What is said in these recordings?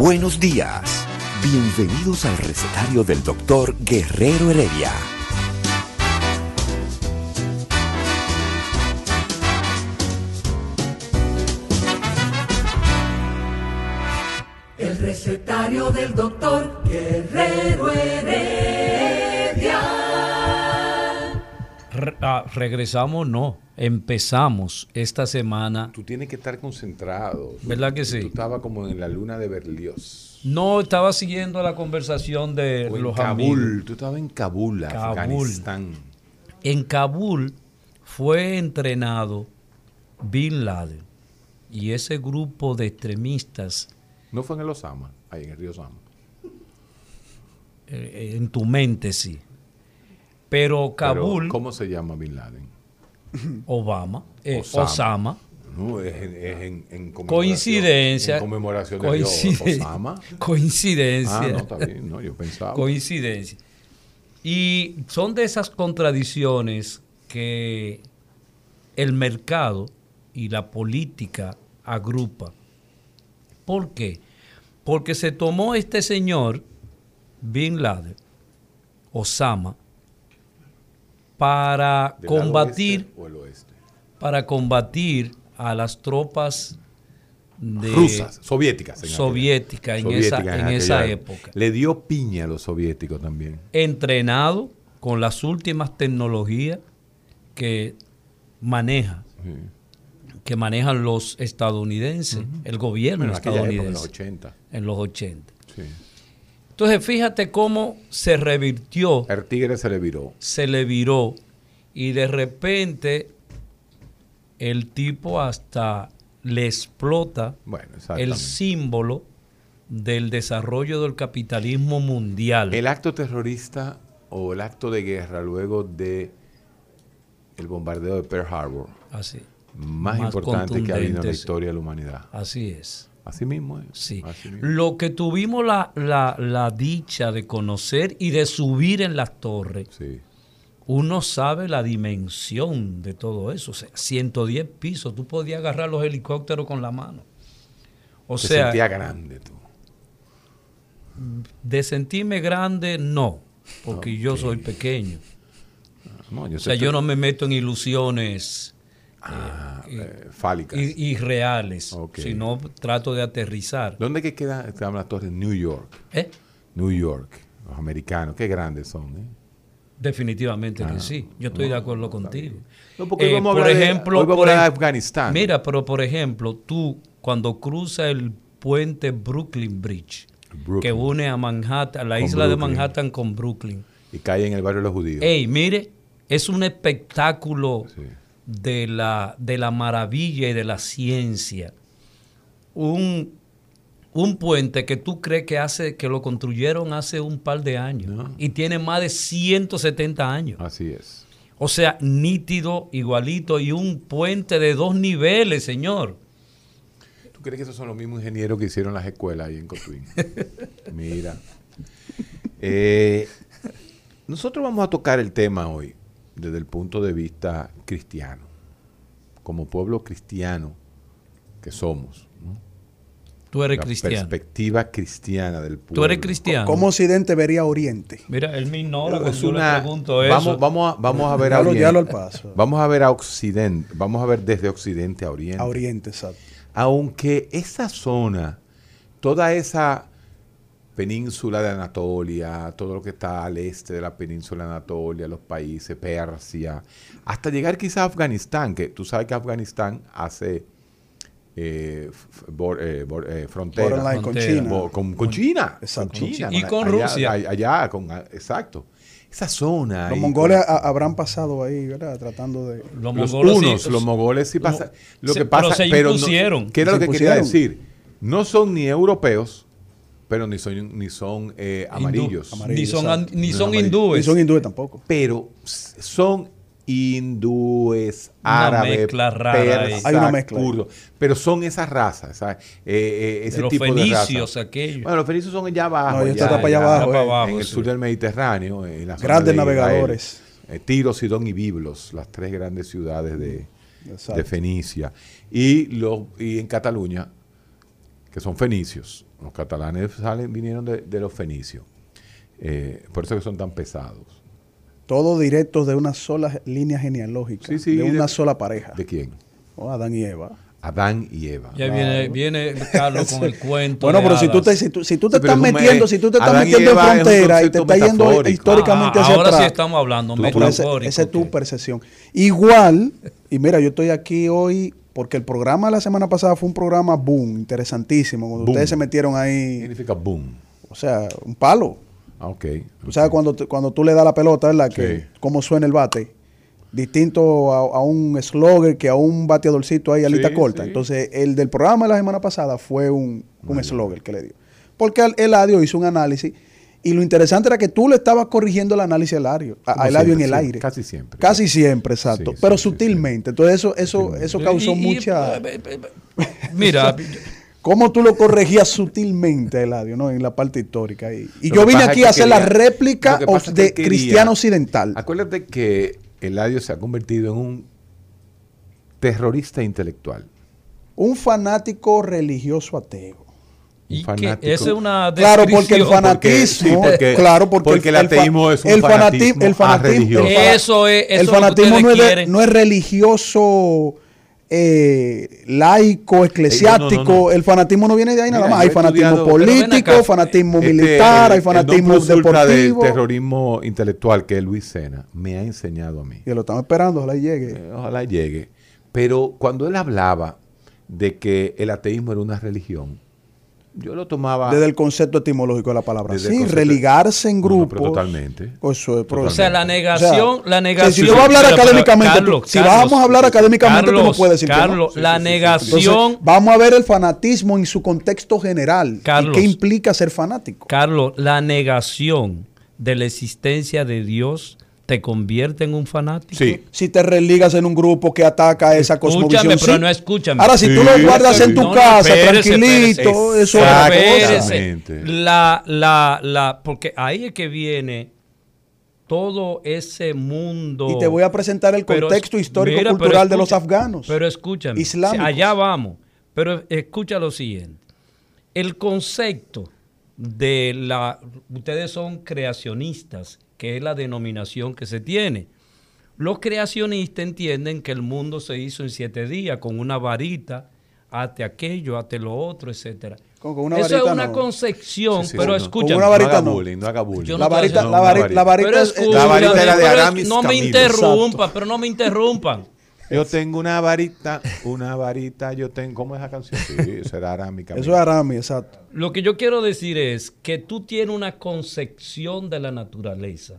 Buenos días. Bienvenidos al recetario del doctor Guerrero Heredia. Ah, regresamos, no. Empezamos esta semana. Tú tienes que estar concentrado. ¿Verdad que Tú sí? estabas como en la luna de Berlioz. No estaba siguiendo la conversación de O en los Kabul. amigos. Tú estabas en Kabul, Kabul. Afganistán. En Kabul fue entrenado Bin Laden y ese grupo de extremistas No fue en el Osama, ahí en el río Osama. eh, en tu mente sí. Pero Pero, Kabul, ¿Cómo se llama Bin Laden? Obama, eh, Osama. Osama, No, es en, es en- en conmemoración- coincidencia, En conmemoración de coinciden- Osama. coincidencia. Ah, no, está bien. No, yo pensaba. coincidencia. Y son de esas contradicciones que el mercado y la política agrupa. ¿Por qué? Porque se tomó este señor, Bin Laden, Osama, para ¿Del lado combatir, oeste o el oeste? para combatir a las tropas de Rusas, soviéticas. en soviéticas en, esa, en esa época. Le dio piña a los soviéticos también. entrenado con las últimas tecnologías que maneja, Sí. que manejan los estadounidenses, el gobierno Bueno, en los estadounidense 80. en los 80. Sí. Entonces, fíjate cómo se revirtió, El tigre se le viró. se le viró y de repente el tipo hasta le explota Bueno, el símbolo del desarrollo del capitalismo mundial. El acto terrorista o el acto de guerra luego de el bombardeo de Pearl Harbor así, más, Más importante que ha habido en la historia de la humanidad. así es. Así mismo es. Sí. Así mismo. Lo que tuvimos la, la- la dicha de conocer y de subir en las torres, Sí. uno sabe la dimensión de todo eso. O sea, 110 pisos, tú podías agarrar los helicópteros con la mano. O Te sea, sentía grande tú. de sentirme grande, no, porque yo soy pequeño. No, yo O sea, yo no me meto en ilusiones Ah, eh, eh, fálicas. i- irreales, Ok. sino trato de aterrizar. ¿Dónde que queda, las torres? New York. ¿Eh? New York. Los americanos. Qué grandes son. ¿eh? Definitivamente Ah, que sí. Yo estoy de acuerdo contigo. No, porque hoy Eh, vamos a por hablar de- ejemplo, hoy vamos a por hablar de Afganistán. Mira, pero por ejemplo, tú cuando cruzas el puente Brooklyn Bridge, Brooklyn. que une a Manhattan, la Con isla de. Manhattan con Brooklyn. Y cae en el barrio de los judíos. Ey, mire, es un espectáculo Sí. De, la, de la maravilla y de la ciencia. Un, un puente que tú crees que hace que lo construyeron hace un par de años No. y tiene más de 170 años. Así es. O sea, nítido, igualito y un puente de dos niveles, señor. ¿Tú crees que esos son los mismos ingenieros que hicieron las escuelas ahí en Cotuín? Mira. Eh, nosotros vamos a tocar el tema hoy desde el punto de vista cristiano. Como pueblo cristiano que somos. ¿no? Tú eres La cristiano. perspectiva cristiana del pueblo. Tú eres cristiano. ¿Cómo Occidente vería a Oriente? Mira, él me ignora cuando Es yo le una- pregunto eso. vamos, vamos, a, vamos a ver a Oriente. al paso. Vamos a ver a Occidente. Vamos a ver desde Occidente a Oriente. A Oriente, exacto. aunque esa zona, toda esa península de Anatolia, todo lo que está al este de la península de Anatolia, los países, Persia, hasta llegar quizá a Afganistán, que tú sabes que Afganistán hace eh, f- bor- eh, bor- eh, frontera Borderline con. China. Bo- con, con China, Exacto. con China, Y con allá- Rusia. Allá, allá, con, exacto. esa zona. Los ahí mongoles con- habrán pasado ahí, ¿verdad? Tratando de... Los, los mongoles sí- los mongoles sí pasa. Lo que pasa, pero se pero no- impusieron. ¿Qué era Se lo que quería impusieron. decir? No son ni europeos, pero ni son, ni son eh, amarillos. Ni son, an- ni No, son amarillos. hindúes. Y son hindúes tampoco. Pero son hindúes, Una árabes, mezcla rara ahí. persas, Hay una mezcla kurdos. Pero son esas razas, ¿sabes? Eh, eh, ese de los tipo de fenicios, razas. aquellos. Bueno, los fenicios son allá abajo. No, allá, allá allá, abajo, para eh. abajo, en el sur del Mediterráneo, en la zona Grandes Israel. navegadores. Eh, Tiro, Sidón y Biblos, las tres grandes ciudades de, de Fenicia. Y, los, y en Cataluña, que son fenicios. Los catalanes salen, vinieron de, de los fenicios. Eh, por eso que son tan pesados. Todos directos de una sola línea genealógica. Sí, sí, de una de- sola pareja. ¿De quién? Oh, Adán y Eva. Adán y Eva. Ya viene, viene Carlos con el cuento. Bueno, pero si tú, te, si tú, si tú te Sí, estás metiendo, si tú te estás Adán metiendo en frontera y te estás yendo históricamente Ah, hacia ahora atrás. sí estamos hablando Tú- metafórico. esa es tu percepción. Igual, y mira, yo estoy aquí hoy porque el programa de la semana pasada fue un programa boom, interesantísimo. Cuando Boom. ustedes se metieron ¿Qué ahí, significa boom? o sea, un palo. Ah, ok. Tú sabes cuando, te- cuando tú le das la pelota, ¿verdad? Que Sí. cómo suena el bate. Distinto a, a un slogger que a un bateadorcito ahí, alita Sí, corta. sí. Entonces, el del programa de la semana pasada fue un, un slogger que le dio. Porque el Eladio hizo un análisis y lo interesante era que tú le estabas corrigiendo el análisis a Eladio, a, Como a Eladio en siempre, el aire. casi siempre. Casi siempre, exacto. Sí, pero sí, sí, sutilmente. Entonces, eso, eso, eso causó Y- mucha... eh, eh, eh, Mira, ¿Cómo tú lo corregías sutilmente Eladio, no? En la parte histórica. Y, yo vine aquí que a hacer la réplica que que de cristiano occidental. Acuérdate que Eladio se ha convertido en un terrorista intelectual. Un fanático religioso ateo. Un y que fanático. esa es una Claro, porque el fanatismo, Porque- sí, porque- claro, porque, porque el fa- ateísmo es un el fanati- fanatismo el fanatismo, el Eso es- eso el fanatismo no es, de- no es religioso, eh, laico, eclesiástico. no, no, no. El fanatismo no viene de ahí nada Mira, más. Hay fanatismo político, acá, fanatismo Este, militar, el- hay fanatismo el ultra del deportivo. terrorismo intelectual que es Luis Sena me ha enseñado a mí. Y lo estamos esperando, ojalá llegue. Eh, Ojalá llegue. Pero cuando él hablaba de que el ateísmo era una religión, yo lo tomaba Desde el concepto etimológico de la palabra. Desde Sí, religarse en no, pero totalmente. Eso es, O sea, la o sea, negación, la negación. si yo voy a hablar Pero, pero, académicamente, tú- Carlos, si Carlos, vamos a hablar académicamente, tú no puedes decir que no. Carlos, Sí, la sí, sí, sí. negación, Entonces, vamos a ver el fanatismo en su contexto general. Carlos. ¿Y qué implica ser fanático? Carlos, la negación de la existencia de Dios te convierte en un fanático. Sí. Si te religas en un grupo que ataca esa Escúchame, cosmovisión. pero sí. no escúchame. Ahora, si tú lo guardas en tu No, no, casa, espérese, tranquilito, espérese. eso es. Exactamente. La, la, la, porque ahí es que viene todo ese mundo. Y te voy a presentar el contexto histórico mira, pero cultural de los afganos. Pero escúchame, Islámicos. allá vamos. Pero escucha lo siguiente. El concepto de la... Ustedes son creacionistas, que es la denominación que se tiene. Los creacionistas entienden que el mundo se hizo en siete días con una varita, hazte aquello, hazte lo otro, etcétera. Con- con una Eso es una no. concepción, Sí, sí, pero no. una no varita haga no. bullying, no haga bullying. La varita, la, la es- escúchame, La varita era de Aramis No me interrumpan, pero no me interrumpan. Yo tengo una varita, una varita, yo tengo, ¿cómo es esa canción? Sí, eso era arámica. Eso es Arami, exacto. Lo que yo quiero decir es que tú tienes una concepción de la naturaleza.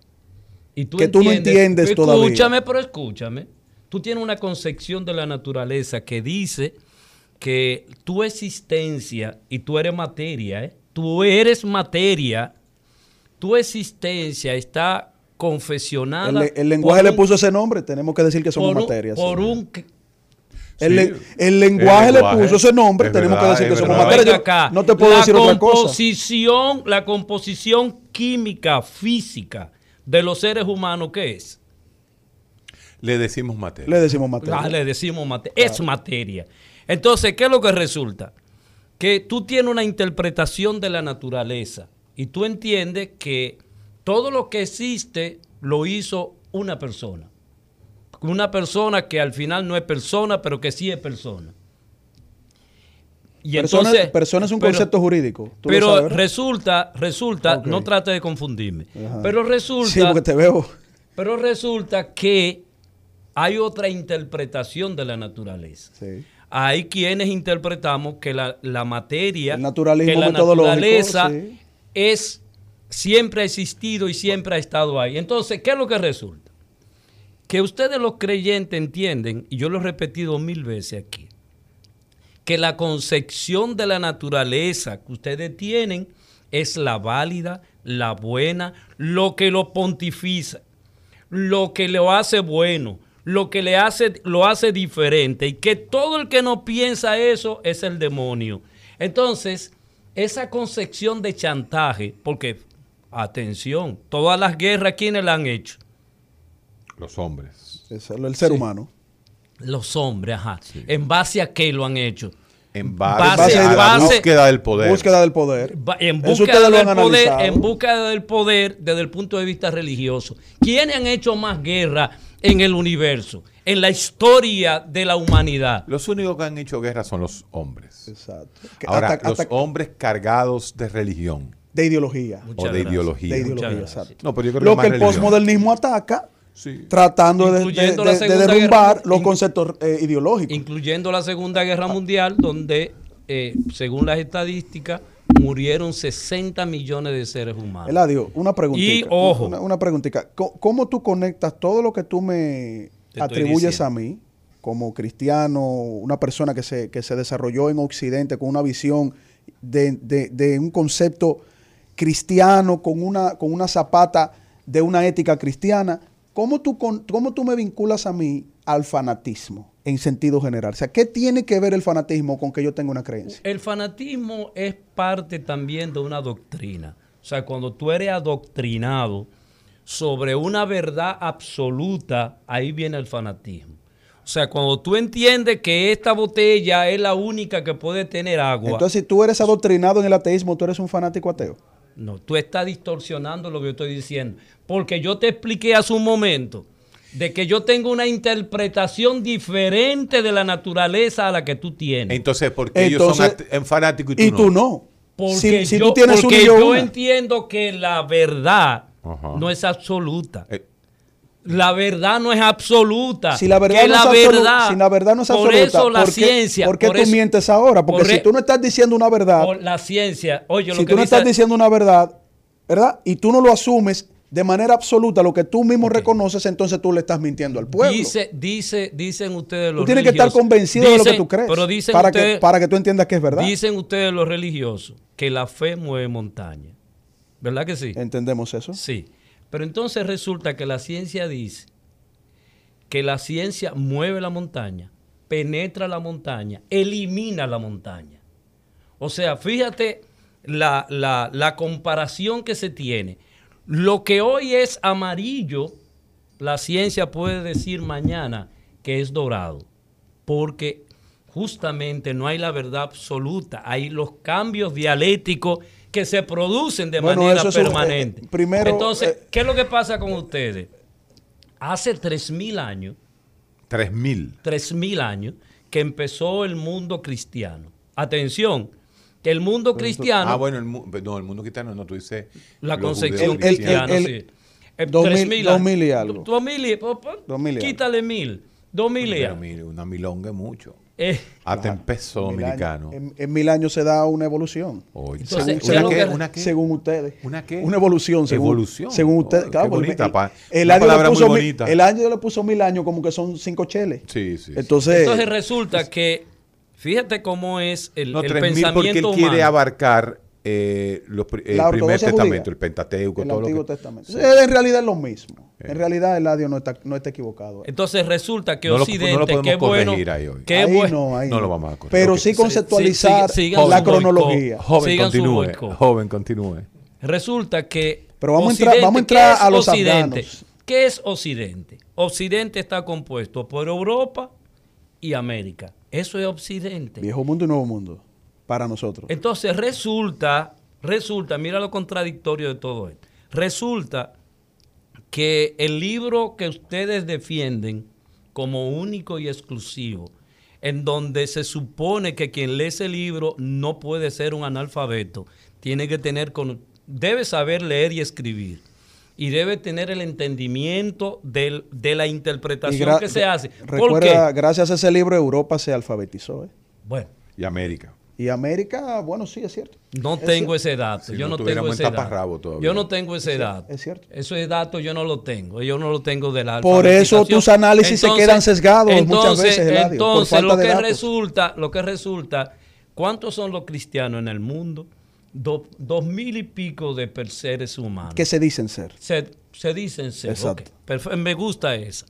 Y tú Que tú no entiendes escúchame, todavía. Escúchame, pero escúchame. Tú tienes una concepción de la naturaleza que dice que tu existencia, y tú eres materia, ¿eh? tú eres materia, tu existencia está confesionada. El, el lenguaje le un- puso ese nombre, tenemos que decir que somos por materia. sí. Por un, El, le- Sí. el lenguaje El le lenguaje. puso ese nombre, Es tenemos verdad, que decir que es somos materia. Yo acá. no te puedo la decir otra cosa. composición, La composición química, física de los seres humanos, ¿qué es? Le decimos materia. Le decimos materia. Ah, le decimos mate- es materia. Entonces, ¿qué es lo que resulta? Que tú tienes una interpretación de la naturaleza y tú entiendes que todo lo que existe lo hizo una persona. Una persona que al final no es persona, pero que sí es persona. Y persona, entonces, persona es un pero- concepto jurídico. ¿Tú lo Pero resulta, resulta, Ok. no trate de confundirme, Ajá. pero resulta, Sí, porque te veo. pero resulta que hay otra interpretación de la naturaleza. Sí. Hay quienes interpretamos que la, la materia, El naturalismo que la naturaleza sí. es siempre ha existido y siempre ha estado ahí. Entonces, ¿qué es lo que resulta? Que ustedes los creyentes entienden, y yo lo he repetido mil veces aquí, que la concepción de la naturaleza que ustedes tienen es la válida, la buena, lo que lo pontifica, lo que lo hace bueno, lo que le hace, lo hace diferente, y que todo el que no piensa eso es el demonio. Entonces, esa concepción de chantaje, porque, atención, todas las guerras, ¿quiénes la han hecho? Los hombres. Es el, ser humano. Los hombres, ajá. ¿En base a qué lo han hecho? En Base- base, a la base- búsqueda del poder. Búsqueda del poder. En búsqueda del poder, analizado. en búsqueda del poder desde el punto de vista religioso. ¿Quiénes han hecho más guerra en el universo, en la historia de la humanidad? Los únicos que han hecho guerra son los hombres. Exacto. Ahora, hasta- los hasta- hombres cargados de religión de ideología. Muchas o de gracias. ideología. De ideología, exacto. No, pero yo creo Lo que el posmodernismo ataca, Sí. tratando de, de- derrumbar Guerra- los in- conceptos eh, ideológicos. Incluyendo la Segunda Guerra Mundial, donde, eh, según las estadísticas, murieron 60 millones de seres humanos. Eladio, una preguntita. Y, ojo. Una, una preguntita. ¿Cómo, cómo tú conectas todo lo que tú me atribuyes diciendo. a mí, como cristiano, una persona que se, que se desarrolló en Occidente con una visión de, de- de un concepto cristiano, con una, con una zapata de una ética cristiana? ¿Cómo tú, con- ¿Cómo tú me vinculas a mí al fanatismo en sentido general? O sea, ¿qué tiene que ver el fanatismo con que yo tenga una creencia? El fanatismo es parte también de una doctrina. O sea, cuando tú eres adoctrinado sobre una verdad absoluta, ahí viene el fanatismo. O sea, cuando tú entiendes que esta botella es la única que puede tener agua, Entonces, si tú eres adoctrinado en el ateísmo, tú eres un fanático ateo. No, tú estás distorsionando lo que yo estoy diciendo. Porque yo te expliqué hace un momento de que yo tengo una interpretación diferente de la naturaleza a la que tú tienes. Entonces, ¿por qué ellos son fanáticos y tú Y no? tú no. Porque, si, si yo, tú tienes porque un y yo entiendo que la verdad Ajá. no es absoluta. Eh, La verdad no es absoluta. Si la verdad, no, la es absoluta, verdad- si la verdad no es por absoluta, eso la ¿por qué, ciencia. ¿por qué por tú eso- mientes ahora? Porque por si e- tú no estás diciendo una verdad, por la ciencia, oye, si lo que tú no dice- estás diciendo una verdad, ¿verdad? Y tú no lo asumes de manera absoluta, lo que tú mismo reconoces, entonces tú le estás mintiendo al pueblo. dice, dice, dicen ustedes los tú tienes que estar religiosos- convencido de lo que tú crees. Pero dicen para, ustedes, que, para que tú entiendas que es verdad. dicen ustedes los religiosos que la fe mueve montaña. ¿Verdad que sí? ¿Entendemos eso? Sí. Pero entonces resulta que la ciencia dice que la ciencia mueve la montaña, penetra la montaña, elimina la montaña. O sea, fíjate la, la- comparación que se tiene. Lo que hoy es amarillo, la ciencia puede decir mañana que es dorado, porque justamente no hay la verdad absoluta, hay los cambios dialécticos que se producen de Bueno, manera eso es un- permanente. eh, primero, Entonces, eh, ¿qué es lo que pasa con ustedes? Hace 3.000 años, 3000. 3.000 años, que empezó el mundo cristiano. Atención, que el mundo cristiano, Ah, bueno, el, mu- no, el mundo cristiano no, tú dices. la concepción judeos el- cristiana, el- sí. Eh, dos mil- 3.000 dos años. mil y algo. Dos mil y- y algo. quítale mil. Dos mil y Pero algo. una milonga es mucho. Eh, Hasta en peso dominicano. años- en, en mil años se da una evolución. Oye, Entonces, ¿una, ¿qué. Según ustedes. ¿Una qué? Una evolución. Según, Evolución. Según ustedes. Oh, claro, qué porque bonita, el- pa- el, una año le muy puso mil- bonita. el año le puso mil años como que son cinco cheles. Sí, sí. sí. Entonces, Entonces resulta que, fíjate cómo es el, no, el 3000 porque él pensamiento quiere humano. abarcar eh, los el La primer testamento, judía. el Pentateuco, el todo lo que- Testamento. Sí. Eh, En realidad es lo mismo. En realidad Eladio no está, no está equivocado. Entonces resulta que No lo- no Occidente, lo podemos que bueno, corregir ahí hoy. que Ahí bueno, no, ahí No no. lo vamos a corregir. Pero Ok. sí conceptualizar sí, sigan la cronología. Joven, continúe. Joven, continúe. Resulta que. Pero vamos a entrar- vamos a ¿qué entrar a los Occidente? afganos. ¿Qué es Occidente? Occidente está compuesto por Europa y América. Eso es Occidente. Viejo mundo y nuevo mundo. Para nosotros. Entonces resulta, resulta, mira lo contradictorio de todo esto. Resulta que el libro que ustedes defienden como único y exclusivo, en donde se supone que quien lee ese libro no puede ser un analfabeto, tiene que tener, con, debe saber leer y escribir. Y debe tener el entendimiento del- de la interpretación que se hace. ¿Por Recuerda, qué? gracias a ese libro Europa se alfabetizó. ¿eh? Bueno, Y América. Y América, bueno, sí, es cierto. No Es tengo ese dato. Si yo no no tengo ese dato. todavía. Yo no tengo ese dato. es cierto. Ese dato yo no lo tengo. Yo no lo tengo de la Por eso tus análisis se quedan sesgados muchas veces, Eladio, por Entonces, falta lo de que datos. resulta, lo que resulta, ¿cuántos son los cristianos en el mundo? Do- dos mil y pico de seres humanos. Que se dicen ser. se, se dicen ser. Exacto. me gusta esa.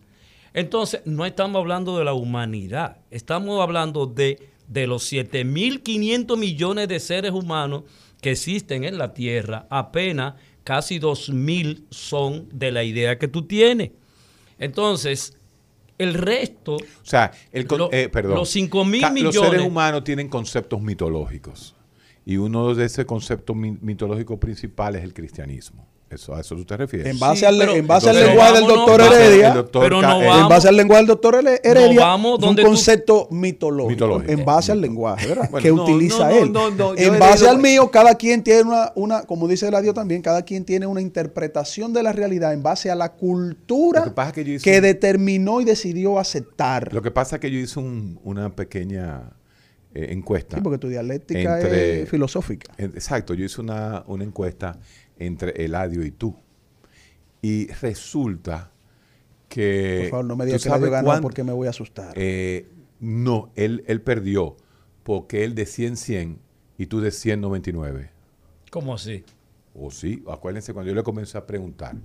Entonces, no estamos hablando de la humanidad, estamos hablando de, de los 7.500 millones de seres humanos que existen en la Tierra, apenas casi 2.000 son de la idea que tú tienes. Entonces, el resto, O sea, el Lo- eh, perdón. los 5.000 Ca- Los seres millones- humanos tienen conceptos mitológicos. Y uno de esos conceptos mi- mitológicos principales es el cristianismo. Eso, ¿A eso tú te refieres? En base, Sí, al, pero- en base al pero lenguaje del doctor Heredia, doctor pero no vamos- en base al lenguaje del doctor Heredia, vamos es un donde tú- concepto mitológico, Mitológico. en base al lenguaje, ¿verdad? Bueno, que no, utiliza no, no, él. no, no, en base al mío, cada quien tiene una, una, como dice Eladio también, cada quien tiene una interpretación de la realidad en base a la cultura que pasa es que yo hice que un- determinó y decidió aceptar. Lo que pasa es que yo hice un- una pequeña eh, encuesta. Sí, porque tu dialéctica Entre- es filosófica. Exacto, yo hice una, una encuesta entre Eladio y tú. Y resulta que... Por favor, no me ¿tú digas que Eladio ganó cuán- porque me voy a asustar. eh, no, él, él perdió porque él de 100, 100 y tú de 199. ¿cómo así? O sí, acuérdense cuando yo le comencé a preguntar,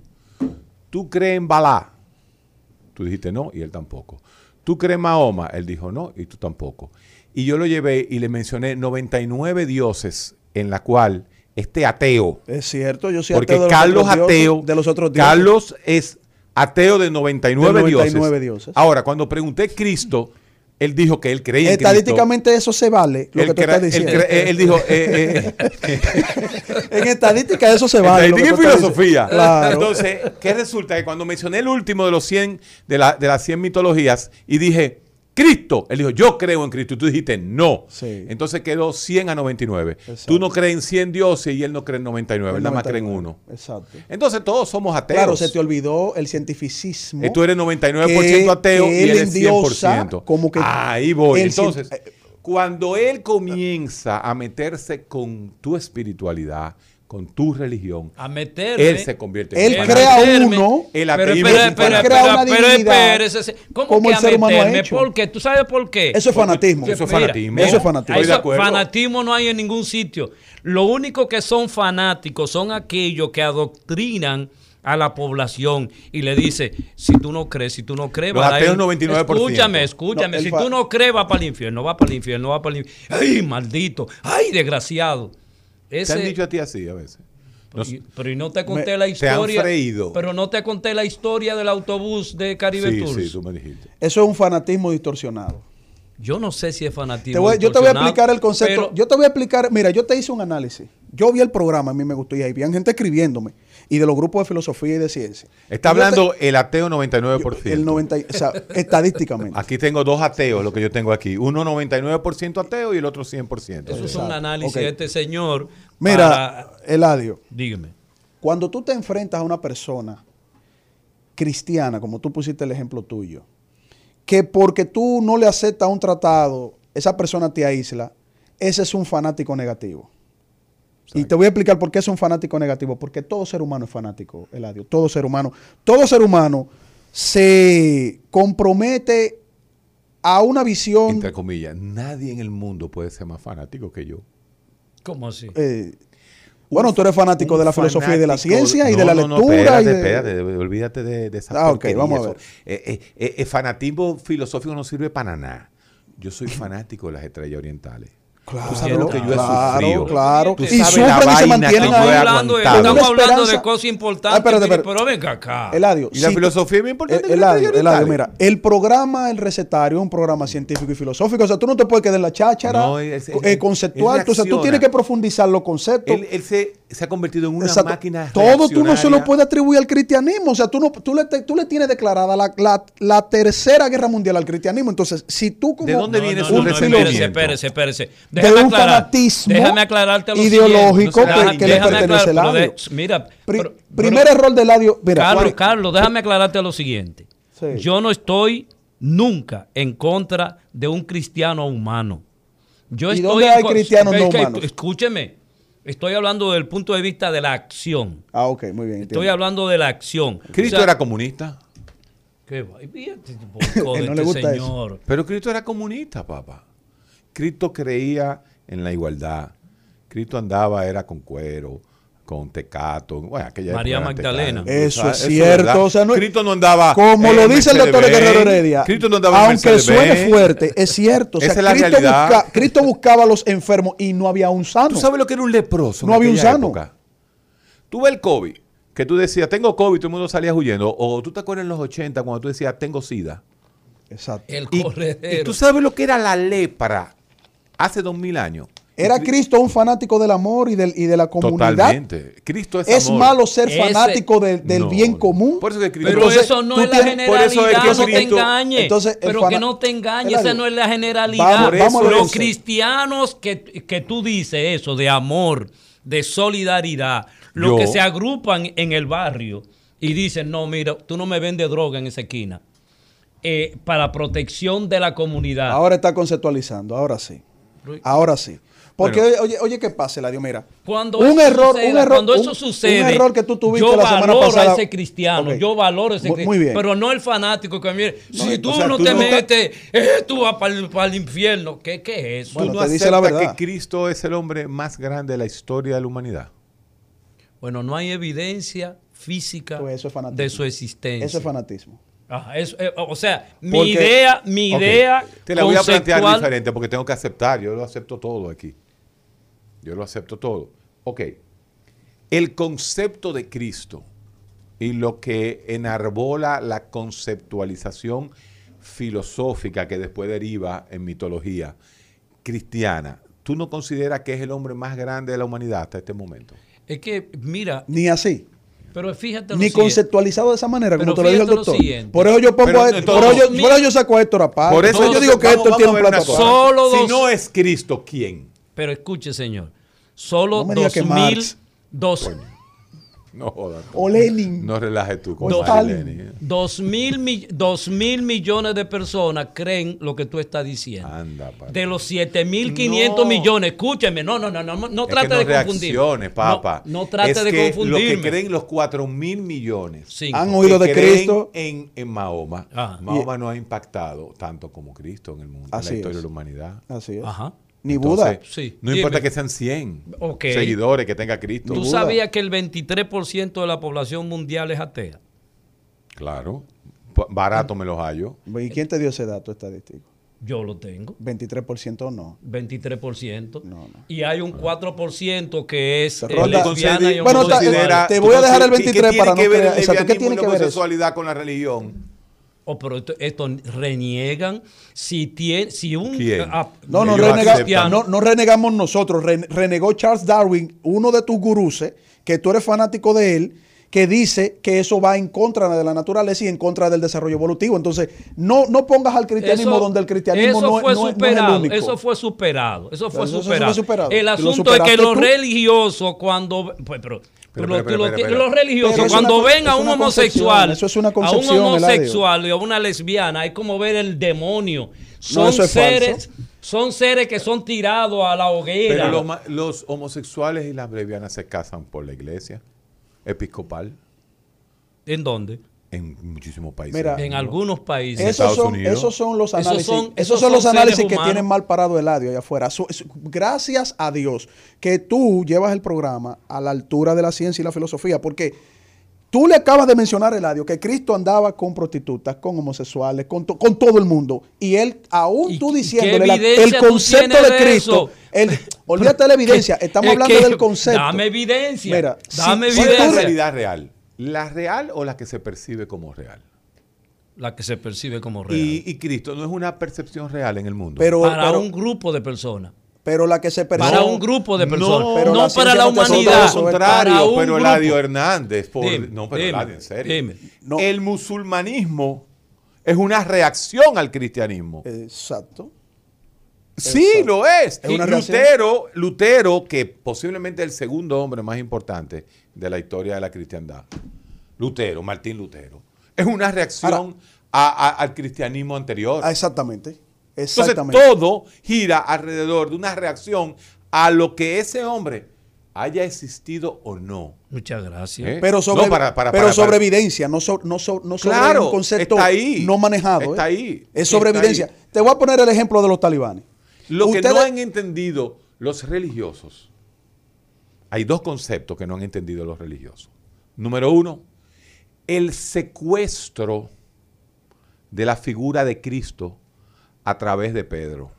¿tú crees en Balá? Tú dijiste no y él tampoco. ¿Tú crees en Mahoma? Él dijo no y tú tampoco. Y yo lo llevé y le mencioné 99 dioses en la cual este ateo, es cierto, yo soy porque ateo los Carlos dioses- ateo, de los otros dioses. Carlos es ateo de 99, De 99 dioses. dioses. Ahora, cuando pregunté Cristo, él dijo que él creía en Cristo. Estadísticamente eso se vale, lo Él que tú estás diciendo. él dijo, eh, eh, en estadística eso se vale. Estadística y filosofía. Claro. Entonces, ¿qué resulta? Que cuando mencioné el último de los 100, de, la- de las 100 mitologías, y dije, Cristo, él dijo, yo creo en Cristo, y tú dijiste, no. Sí. Entonces quedó 100 a 99. Exacto. Tú no crees en 100 dioses y él no cree en 99, él nada más cree en 99. uno. Exacto. Entonces todos somos ateos. Claro, se te olvidó el cientificismo. Y tú eres 99% que- ateo que y él él es endiosa 100%. como que Ahí voy. Entonces, cien- cuando él comienza a meterse con tu espiritualidad, con tu religión, A meterme. él se convierte Él en Para crea meterme. uno. El Pero ateísmo espera, una pero divinidad espérese, ¿Cómo como que el a ser humano ha meterme? hecho. ¿Por qué? ¿Tú sabes por qué? Eso es fanatismo. Eso es fanatismo. mira, Eso es fanatismo. eso- Estoy de acuerdo. fanatismo no hay en ningún sitio. Lo único que son fanáticos son aquellos que adoctrinan a la población y le dice, si tú no crees, si tú no crees, Los va a ir- ateos 99%. Escúchame, escúchame, No, si tú no crees, va para el infierno, va para el infierno, va para el infierno. ¡Ay, maldito! ¡Ay, desgraciado! ¿Te han dicho a ti así a veces? Y- pero y no te conté Me- la te han historia. freído. Pero no te conté la historia del autobús de Caribe sí, Tours. sí, tú me dijiste. Eso es un fanatismo distorsionado. Yo no sé si es fanatismo. Te voy- yo te voy a explicar el concepto. pero- yo te voy a explicar, mira, yo te hice un análisis. Yo vi el programa, a mí me gustó y ahí había gente escribiéndome y de los grupos de filosofía y de ciencia. Está te- hablando el ateo 99%. el 90, y- o sea, estadísticamente. Aquí tengo dos ateos, lo que yo tengo aquí. Uno 99% ateo y el otro 100%. Eso es un análisis de este señor. Mira, para- Eladio, dígame. cuando tú te enfrentas a una persona cristiana, como tú pusiste el ejemplo tuyo, que porque tú no le aceptas un tratado, esa persona te aísla, ese es un fanático negativo. Y te voy a explicar por qué es un fanático negativo. Porque todo ser humano es fanático, Eladio. Todo ser humano. Todo ser humano se compromete a una visión. Entre comillas, nadie en el mundo puede ser más fanático que yo. ¿Cómo así? eh, bueno, tú eres fanático de la filosofía y de la ciencia y No, de la no, no, lectura. espérate, y de- espérate, olvídate de, de esa Ah, ok, porquería, vamos a ver. Eh, eh, eh, el fanatismo filosófico no sirve para nada. Yo soy fanático de las estrellas orientales. Claro, Tú sabes lo que yo he claro, sufrido. claro. Tú Y sufren la y se mantienen ahí. hablando, estamos hablando de cosas importantes, Ah, espérate, mire, espérate. pero venga acá. Eladio, Y la si- filosofía es muy importante. Eladio, Eladio, mira, el programa El Recetario es un programa científico y filosófico. O sea, tú no te puedes quedar en la cháchara No, eh, conceptual. Tú- o sea, tú tienes que profundizar los conceptos. Él, él se, se ha convertido en una Exacto. máquina Todo tú no se lo puedes atribuir al cristianismo. O sea, tú, no, tú, le, te- tú le tienes declarada la, la- la tercera guerra mundial al cristianismo. Entonces, si tú como... ¿De dónde viene su un espérese, resentimiento? espérese, espérese. De un aclarar- fanatismo déjame aclararte lo ideológico siguiente. que- le pertenece aclarar- pero de-. Mira, Pri- pero- primer pero- error del audio. Mira, Carlos, Carlos, déjame aclararte lo siguiente. Sí. Yo no estoy nunca en contra de un cristiano humano. Yo ¿Y estoy dónde hay cristianos no humanos? Escúcheme, estoy hablando del punto de vista de la acción. Ah, ok, muy bien. Estoy entiendo. hablando de la acción. Cristo O sea, era comunista. ¿Qué va? De no le este gusta eso. señor. Pero Cristo era comunista, papá. Cristo creía en la igualdad. Cristo andaba, era con cuero, con tecato. Bueno, aquella María Magdalena. Eso sea, es cierto, verdad. o sea, no- Cristo no andaba. Como lo dice el doctor. Guerrero Heredia, Cristo no andaba en aunque suene fuerte, es cierto. O sea, Esa es la Cristo, realidad. busca- Cristo buscaba a los enfermos y no había un sano. ¿Tú sabes lo que era un leproso? en No había un sano. época? Tú ves el COVID, que tú decías, tengo COVID, todo el mundo salía huyendo. O tú te acuerdas en los 80 cuando tú decías, tengo SIDA. Exacto. El Y, corredero. y tú sabes lo que era la lepra hace dos mil años. Era Cristo un fanático del amor y, del, y de la comunidad. Totalmente. Cristo es Es amor. malo ser Ese- fanático del, del No, bien común. Por eso que Cristo- Pero Entonces, eso no es la tienes- por eso es generalidad, que no te engañes. Entonces, pero que no te engañes, esa no es la generalidad. vamos Los cristianos que, que tú dices eso, de amor, de solidaridad, los Yo- que se agrupan en el barrio y dicen, no, mira, tú no me vendes droga en esa esquina, eh, para protección de la comunidad. Ahora está conceptualizando, ahora sí. Ahora sí. Porque Bueno. oye, oye, ¿qué pasa, Eladio? Mira, Cuando un eso error, suceda, un error, cuando eso un- sucede, un error que tú tuviste yo la semana valoro pasada. a ese cristiano, yo valoro a ese cristiano, muy bien. pero no el fanático que mire, si o tú sea, no tú te no- metes, eh, tú vas para el, infierno, ¿qué, qué es eso? Bueno, ¿Tú no te dice la verdad. que Cristo es el hombre más grande de la historia de la humanidad? Bueno, no hay evidencia física Pues eso es fanatismo. de su existencia. Eso es fanatismo. Ajá, eso, eh, o sea, mi Porque- idea, mi idea Te la voy a plantear diferente porque tengo que aceptar. Yo lo acepto todo aquí. Yo lo acepto todo. Ok. El concepto de Cristo y lo que enarbola la conceptualización filosófica que después deriva en mitología cristiana, ¿tú no consideras que es el hombre más grande de la humanidad hasta este momento? Es que, mira, Ni así. Pero fíjate lo Ni conceptualizado de esa manera, como te lo dijo el doctor. Por eso yo pongo Pero a Héctor- por, eso yo, Mil- por eso yo saco a Héctor aparte. Por eso yo digo que Héctor vamos tiene a un plato. Solo Si no es Cristo, ¿quién? Pero escuche, señor, solo dos mil, Marx. dos, No jodas. O Lenin. No relajes tú con. Lenin, ¿eh? dos mil, mi- dos mil millones de personas creen lo que tú estás diciendo. Anda, padre. De los 7.500 No. millones, escúcheme, no, no, no, no, no Es trate que no de confundirme. papá. No, no trate Es de que confundirme. Lo que creen los 4 mil millones. Cinco. Han oído de Cristo. En, en Mahoma. Ah. Mahoma no ha impactado tanto como Cristo en el mundo, en la historia es. de la humanidad. Así es. Ajá. Ni Entonces, Buda. Sí, No dime. importa que sean 100 Ok. seguidores que tenga Cristo. ¿Tú sabías que el 23% de la población mundial es atea? Claro. Barato me los hallo. ¿Y quién te dio ese dato estadístico? Yo lo tengo. 23% no. 23%. No, no. Y hay un 4% que es eh, lesbiana y Bueno, te voy a dejar el ¿qué- qué 23 tiene para no que ver ¿qué tiene que la ver eso? homosexualidad con la religión? Oh, pero esto, esto reniegan si tiene si un ¿Quién? No, no, renega- no, no renegamos nosotros. Ren- renegó Charles Darwin, uno de tus guruses, que tú eres fanático de él, que dice que eso va en contra de la naturaleza y en contra del desarrollo evolutivo. Entonces, no, no pongas al cristianismo Eso- donde el cristianismo eso no, es- fue no es- no es el superado, único. Eso fue superado. Eso fue Eso- eso superado. fue superado. El asunto es que los tú. religiosos, cuando. pues, pero, pero Pero, tú pero, lo pero, ti- pero. los religiosos, Pero es cuando una- ven a es un homosexual, eso es una a un homosexual y a una lesbiana, hay como ver el demonio. Son eso es seres, son seres que son tirados a la hoguera. Pero los, los homosexuales y las lesbianas se casan por la iglesia episcopal ¿En dónde? en muchísimos países. Mira, En algunos países. En Esos Estados son, Unidos. esos son los Esos análisis. son- esos esos son los análisis que tienen mal parado el audio allá afuera. Gracias a Dios que tú llevas el programa a la altura de la ciencia y la filosofía, porque tú le acabas de mencionar, Eladio, que Cristo andaba con prostitutas, con homosexuales, con, to- con todo el mundo. Y él, aún ¿Y tú diciéndole la- el evidencia concepto de Cristo, el- olvídate de la evidencia, estamos Es hablando que- del concepto. Dame evidencia. Mira, dame si- ¿Cuál es la evidencia. realidad real? ¿La real o la que se percibe como real? La que se percibe como real. Y, y Cristo no es una percepción real en el mundo. Pero, para pero, un grupo de personas. Pero la que se percibe. Para un grupo de no, personas. pero No, la para la humanidad. Al contrario, para un pero. Eladio Hernández, por- Dime, no, pero Eladio, en serio. dime. No. El musulmanismo es una reacción al cristianismo. Exacto. Sí, Exacto. lo es. Es Y una reacción. Lutero, Lutero, que posiblemente el segundo hombre más importante de la historia de la cristiandad. Lutero, Martín Lutero. Es una reacción Ahora- a- a- al cristianismo anterior. Ah, exactamente. Entonces todo gira alrededor de una reacción a lo que ese hombre haya existido o no. Muchas gracias. ¿Eh? Pero sobre, No, para- para- pero para- sobre para- evidencia, no, so- no, so- no sobre Claro, un concepto está ahí. no manejado. Está ¿eh? ahí. Es sobre Está evidencia. ahí. Te voy a poner el ejemplo de los talibanes. Lo que no han entendido los religiosos, hay dos conceptos que no han entendido los religiosos. Número uno, el secuestro de la figura de Cristo a través de Pedro.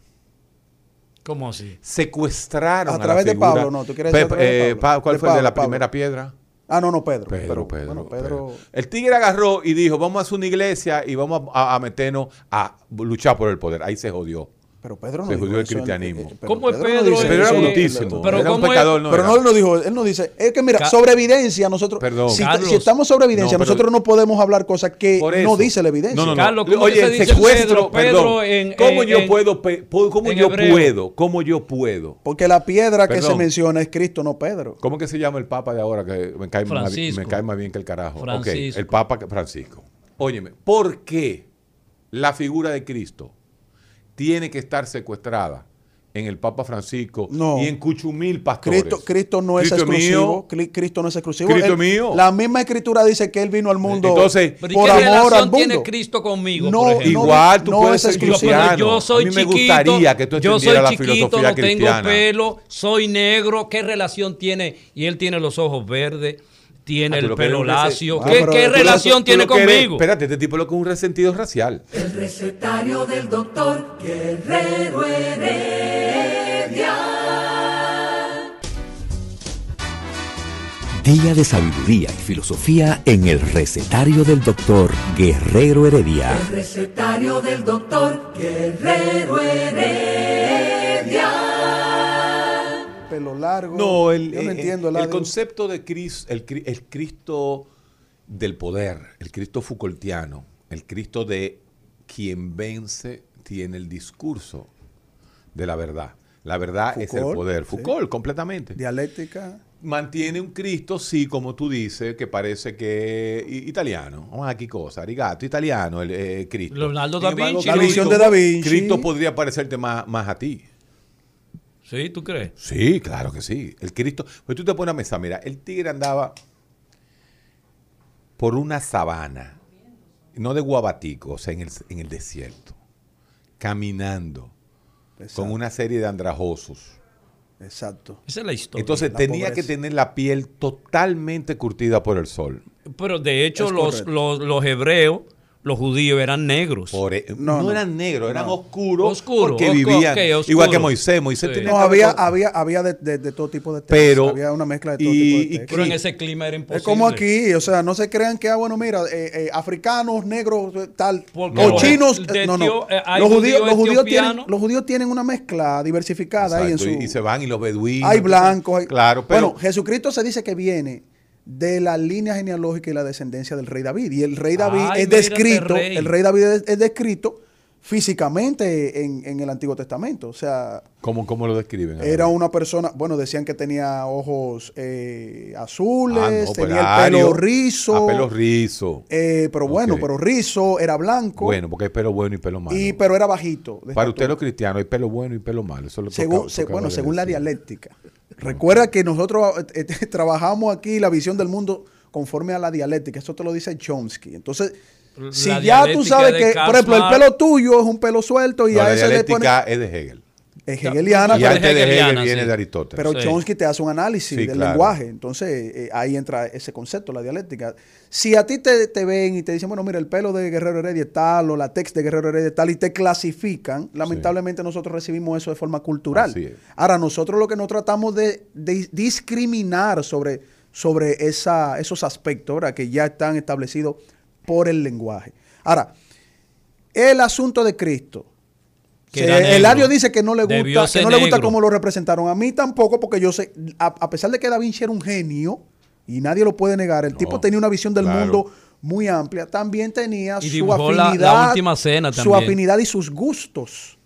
¿Cómo así? Secuestraron A a, través la de figura. Pablo, ¿no? ¿Tú quieres decir a Pe- través de eh, Pablo? ¿Cuál De fue el de Pablo, la Pablo. primera piedra? Ah, no, no, Pedro. Pedro, Pedro, bueno, Pedro. Pedro. El tigre agarró y dijo, vamos a hacer una iglesia y vamos a, a meternos a luchar por el poder. Ahí se jodió. Pero Pedro no Se dijo jodió el eso en- cristianismo. eh, pero ¿Cómo es no Pedro? dice en- Pero era brutísimo. Pero era un ¿cómo es- pecador. No Pero era. no él no dijo, él no dice, es que mira, Ca- sobre evidencia nosotros, Perdón. si, Carlos. si estamos sobre evidencia, No, pero- nosotros no podemos hablar cosas que no dice la evidencia. No, no, no. Carlos, ¿cómo Oye, se dice secuestro, Pedro? Pedro perdón. en- ¿Cómo en- yo en- puedo, cómo yo hebreo. puedo, cómo yo puedo? Porque la piedra que se menciona es Cristo, no Pedro. ¿Cómo que se llama el papa de ahora que me cae, más, Francisco. me cae más bien que el carajo? Francisco. el papa que- Francisco. Óyeme, ¿por qué la figura de Cristo tiene que estar secuestrada en el Papa Francisco No. y en Cuchumil pastores? Cristo, Cristo no es Cristo exclusivo. mío. Cri- Cristo no es exclusivo. Cristo Él- mío. La misma escritura dice que él vino al mundo Entonces, Pero ¿y por qué amor al relación mundo. tiene Cristo conmigo, No, por ejemplo? Igual tú no puedes es ser cristiano. yo soy a mí me chiquito, gustaría que tú yo soy entendieras la chiquito, filosofía no tengo cristiana. pelo, soy negro, ¿qué relación tiene? Y él tiene los ojos verdes, tiene Ah, el pelo lacio. Ah, ¿Qué, pero qué relación tiene conmigo? espérate, este tipo lo que es un resentido racial. El recetario del doctor Guerrero Heredia. Día de sabiduría y filosofía en el recetario del doctor Guerrero Heredia. El recetario del doctor Guerrero Heredia. Pelo largo. No, el, Yo no eh, entiendo el, el, concepto de Cristo, el, cri- el Cristo del poder, el Cristo Foucaultiano, el Cristo de quien vence tiene el discurso de la verdad. La verdad es el Foucault, poder. sí. Foucault, completamente. Dialéctica. Mantiene un Cristo, sí, como tú dices, que parece que italiano. Ah, qué cosa, arigato, italiano, el eh, Cristo. Leonardo da embargo, La visión de Da Vinci. Cristo podría parecerte más, más a ti. Sí, ¿tú crees? Sí, claro que sí. El Cristo. Pues tú te pones a mesa, mira, el tigre andaba por una sabana, no de Guabatico, o sea, en el, en el desierto, caminando Exacto. con una serie de andrajosos. Exacto. Esa es la historia. Entonces la tenía pobreza. que tener la piel totalmente curtida por el sol. Pero de hecho, los, los, los hebreos, los judíos eran negros. Por e- No, no, no. eran negros, eran No. oscuros. Oscuro, porque vivían oscuro. igual que Moisés. Moisés Sí. tenía No, había, había, había de, de- de todo tipo de textos. Pero- Había una mezcla de todo y- tipo de textos. Pero en ese clima era imposible. Es como aquí, o sea, no se crean que, ah, bueno, mira, eh, eh, africanos, negros, tal, Porque o chinos, de eh, no, no. Eh, Los judíos, los, judíos tienen, los judíos tienen una mezcla diversificada ahí en su... y, y se van y los beduinos. hay blancos. hay- Claro, pero. Bueno, Jesucristo se dice que viene de la línea genealógica y la descendencia del rey David. Y el rey David Ay, es descrito, rey. el rey David es, es descrito físicamente en, en el Antiguo Testamento. O sea, ¿Cómo, cómo lo describen? era una persona, bueno, decían que tenía ojos eh, azules, Ah, no, pues tenía el pelo rizo. A pelo rizo. eh, pero bueno, pero rizo, era blanco. Bueno, porque hay pelo bueno y pelo malo. y, pero era bajito. Para usted los cristianos hay pelo bueno y pelo malo. Eso lo Según, toca- se- bueno, según la dialéctica. Recuerda que nosotros eh, eh, trabajamos aquí la visión del mundo conforme a la dialéctica. Eso te lo dice Chomsky. Entonces, si ya tú sabes que, por ejemplo, el pelo tuyo es un pelo suelto y No, a la ese le pone... dialéctica es de Hegel. Es hegeliana, y pero- antes de Hegel viene sí. de Aristóteles. pero Sí. Chomsky te hace un análisis Sí, del claro. lenguaje. Entonces, eh, ahí entra ese concepto, la dialéctica. Si a ti te, te ven y te dicen, bueno, mira, el pelo de Guerrero Heredia es tal, o la text de Guerrero Heredia es tal, y te clasifican, lamentablemente nosotros recibimos eso de forma cultural. Ahora, nosotros lo que no tratamos de, de discriminar sobre, sobre esa, esos aspectos, ¿verdad? Que ya están establecidos por el lenguaje. Ahora, el asunto de Cristo. Que. Eladio dice que no le gusta, que no le gusta cómo lo representaron. A mí tampoco, porque yo sé, a, a pesar de que Da Vinci era un genio, y nadie lo puede negar, el No, tipo tenía una visión del claro. mundo muy amplia, también tenía Y su dibujó la- la afinidad, última cena su afinidad y sus gustos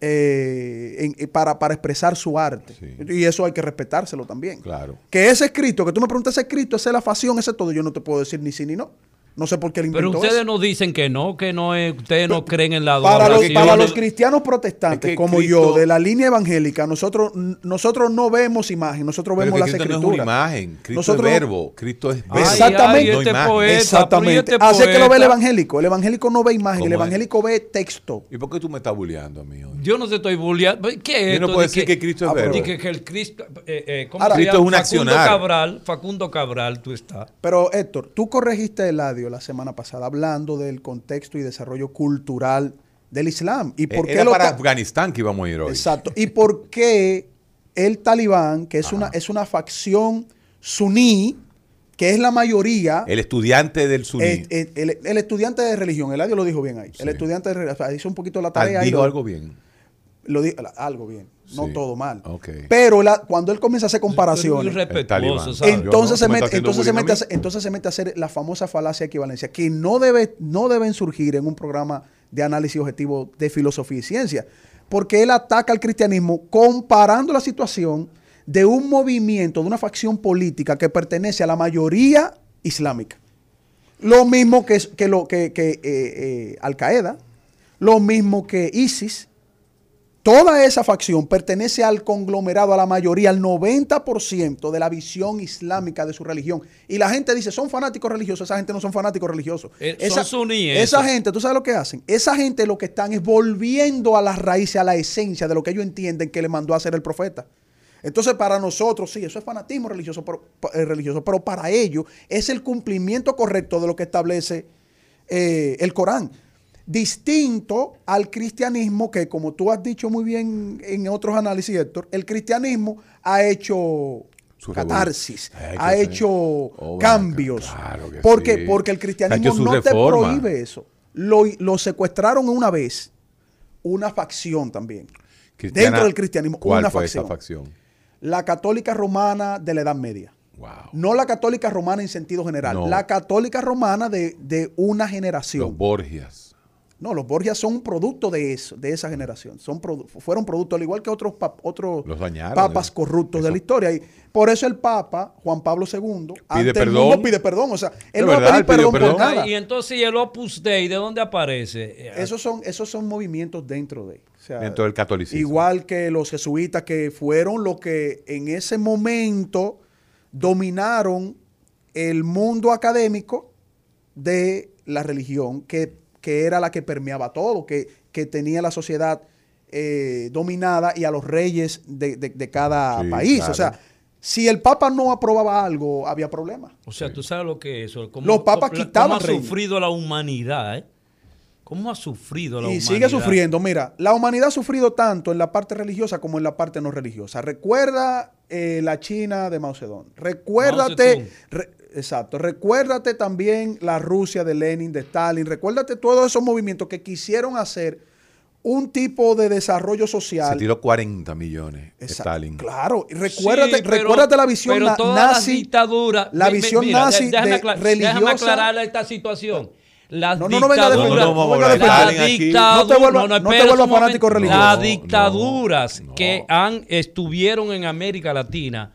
eh, en- eh, para, para expresar su arte. Sí. Y eso hay que respetárselo también. Claro. Que ese escrito, que tú me preguntas ese escrito, esa es la facción, ese todo, yo no te puedo decir ni sí ni no. No sé por qué él Pero ustedes eso. nos dicen que no, que no es, ustedes no creen en la Para los, para los cristianos protestantes Es que como Cristo- yo, de la línea evangélica, nosotros, nosotros no vemos imagen, nosotros Pero vemos que las Cristo no es una imagen. Cristo Nosotros- es verbo. Cristo es verbo. Exactamente. ay, No este imagen. poeta, Exactamente. pero Así este es que lo ve el evangélico. El evangélico no ve imagen, el evangélico ve texto. ¿Y por qué tú me estás bulleando a mí hoy? Yo no te estoy bulleando. ¿Qué es Yo no esto puedo de decir que Cristo es Ah, pero- verbo. que, que el Cristo, eh, eh, ¿cómo Ahora- se Cristo llama? es un Facundo accionar. Cabral, Facundo Cabral, tú estás. Pero Héctor, tú corregiste el audio la semana pasada hablando del contexto y desarrollo cultural del Islam. ¿Y por Eh, qué Era para Afganistán que íbamos a ir hoy. Exacto. ¿Y por qué el talibán, que es una, es una facción suní, que es la mayoría, El estudiante del suní. es- es- el, el estudiante de religión, el audio lo dijo bien ahí, Sí. el estudiante de religión, o sea, hizo un poquito la Ah, tarea. y dijo lo- algo bien. Lo di- algo bien, no Sí. todo mal. Pero la- cuando él comienza a hacer comparaciones, entonces, se mete, entonces, se mete entonces se mete a hacer la famosa falacia de equivalencia, que no, debe, no deben surgir en un programa de análisis objetivo de filosofía y ciencia, porque él ataca al cristianismo comparando la situación de un movimiento, de una facción política que pertenece a la mayoría islámica. Lo mismo que, que, lo, que, que, eh, eh, Al Qaeda, lo mismo que ISIS, Toda esa facción pertenece al conglomerado, a la mayoría, al 90% de la visión islámica de su religión. Y la gente dice, son fanáticos religiosos. Esa gente no son fanáticos religiosos. Eh, son esa, suníes, Esa gente, ¿tú sabes lo que hacen? Esa gente lo que están es volviendo a las raíces, a la esencia de lo que ellos entienden que le mandó a hacer el profeta. Entonces, para nosotros, sí, eso es fanatismo religioso, pero, eh, religioso, pero para ellos es el cumplimiento correcto de lo que establece eh, el Corán. Distinto al cristianismo, que como tú has dicho muy bien en otros análisis, Héctor, el cristianismo ha hecho Su catarsis, ha hecho- Oh, cambios. claro porque, el cristianismo no te prohíbe eso. Lo, lo secuestraron una vez, una facción también. Cristiana, dentro del cristianismo, ¿Cuál una fue facción. esa facción? La católica romana de la Edad Media. Wow. No la católica romana en sentido general. No. La católica romana de, de una generación. Los Borgias. No, los Borgias son un producto de eso, de esa generación. Son produ- fueron producto, al igual que otros, pap- otros Los dañaron, papas eh. corruptos de la historia. Y por eso el Papa, Juan Pablo II, ante el perdón. mundo pide perdón. O sea, él De no va a pedir perdón, perdón. por nada. Y entonces, ¿y el Opus Dei de dónde aparece? Eh, Esos son, esos son movimientos dentro de. o sea, Dentro del catolicismo. Igual que los jesuitas que fueron los que en ese momento dominaron el mundo académico de la religión, que, que era la que permeaba todo, que, que tenía la sociedad eh, dominada y a los reyes de, de- de cada Sí, país. claro. O sea, si el Papa no aprobaba algo, había problemas. O sea, tú sabes lo que es eso. Cómo- Los papas cómo- quitaban ¿Cómo ha reino. sufrido la humanidad, eh? ¿Cómo ha sufrido la y humanidad? sigue sufriendo. Mira, la humanidad ha sufrido tanto en la parte religiosa como en la parte no religiosa. Recuerda eh, la China de Mao Zedong. Mao Recuérdate, Zedong. re- exacto. Recuérdate también la Rusia de Lenin, de Stalin. Recuérdate todos esos movimientos que quisieron hacer un tipo de desarrollo Se social. tiró 40 millones Exacto. Stalin. Claro, y recuérdate, Sí, pero- recuérdate la visión pero las nazi. dictaduras- la mi- mi- visión mira, nazi déjame, de acla- religiosa. déjame aclarar esta situación. Las No, no, no venga a dictaduras, No, no, venga las No te vuelvas- no fanático religioso. Las que han estuvieron en América Latina,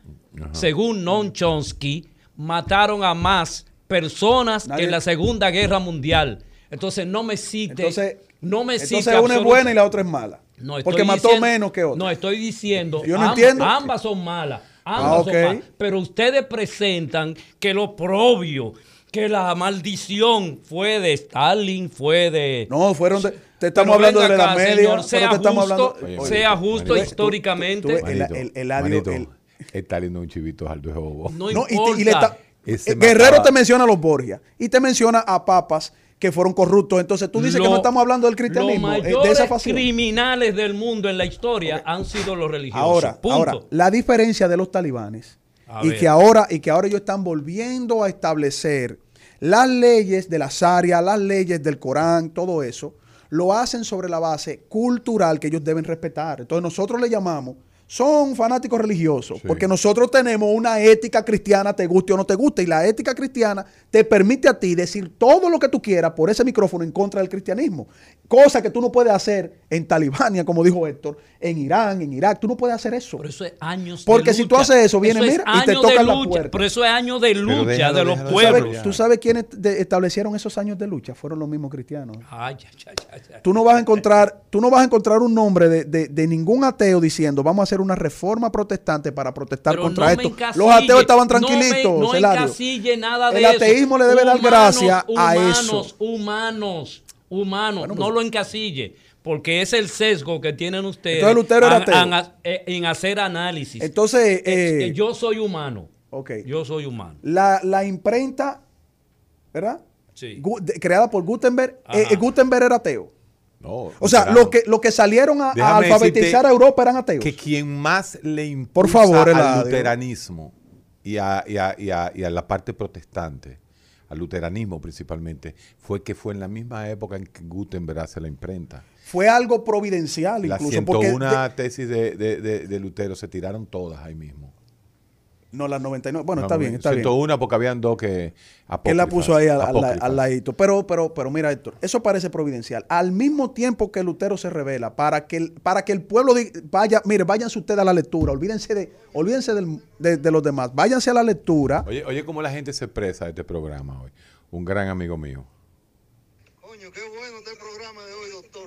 según Noam Chomsky, mataron a más personas Nadie- que en la Segunda Guerra Mundial. Entonces no me cite, Entonces, no me cite entonces una es buena y la otra es mala. no, estoy porque mató diciendo- menos que otra. No, estoy diciendo. Yo no entiendo. Ambas son malas. Ambas Ah, son malas. Pero ustedes presentan que lo propio, que la maldición fue de Stalin, fue de. No, fueron de- te estamos Pero hablando de la Media. sea te estamos justo, hablando- Oye, sea justo manito. históricamente. Tú- tú- el- Manito, el- el audio- manito, el- Stalin no es un chivito alto de bobo. no, No, y, importa. te- y le está- Ese eh, Guerrero mataba. te menciona a los Borgia y te menciona a papas que fueron corruptos. Entonces tú dices que no estamos hablando del cristianismo, Los eh, mayores de esa facción. criminales del mundo en la historia han sido los religiosos. Ahora, Punto. ahora, la diferencia de los talibanes A y ver. que ahora y que ahora ellos están volviendo a establecer las leyes de la Sharia, las leyes del Corán, todo eso, lo hacen sobre la base cultural que ellos deben respetar. Entonces nosotros le llamamos son fanáticos religiosos, Sí. porque nosotros tenemos una ética cristiana, te guste o no te guste, y la ética cristiana te permite a ti decir todo lo que tú quieras por ese micrófono en contra del cristianismo, Cosa que tú no puedes hacer en Talibania, como dijo Héctor, en Irán, en Irak. Tú no puedes hacer eso. Por eso es años Porque de si tú lucha. haces eso, viene, es mira, y te tocan la lucha. puerta. Por eso es años de lucha déjalo, de los déjalo, ¿Tú sabes, pueblos. tú sabes quiénes de- establecieron esos años de lucha? Fueron los mismos cristianos. Ay, ay, ay, ay, ay. Tú no vas a encontrar, tú no vas a encontrar un nombre de, de- de ningún ateo diciendo vamos a hacer una reforma protestante para protestar Pero contra no esto. Los ateos estaban no me- tranquilitos, No, encasille nada de El eso. ateísmo le debe dar gracia a humanos, eso. Humanos, humanos, Bueno, no pues- lo encasille. Porque es el sesgo que tienen ustedes eh, en hacer análisis. Entonces, Es eh, que yo soy humano. ok. Yo soy humano. La, la imprenta, ¿verdad? Sí. Gu- creada por Gutenberg. Eh, eh, Gutenberg era ateo. No, O sea, luterano. lo que, lo que salieron a, alfabetizar a Europa eran ateos. Que quien más le impulsa Por favor, al luteranismo y a, y a- y a- y a la parte protestante, al luteranismo principalmente, fue que fue en la misma época en que Gutenberg hace la imprenta. Fue algo providencial incluso. Porque 101 de- tesis de, de- de- de Lutero se tiraron todas ahí mismo. No, las 99. Bueno, No, está bien, está bien. 101 porque habían dos que... que la puso ahí al, al- al ladito. Pero, pero, pero mira, Héctor, eso parece providencial. Al mismo tiempo que Lutero se revela, para que el, para que el pueblo di- vaya, mire, váyanse ustedes a la lectura, olvídense de, olvídense del- de, de los demás, váyanse a la lectura. Oye, oye, cómo la gente se expresa de este programa hoy. Un gran amigo mío. Coño, qué bueno está el programa de.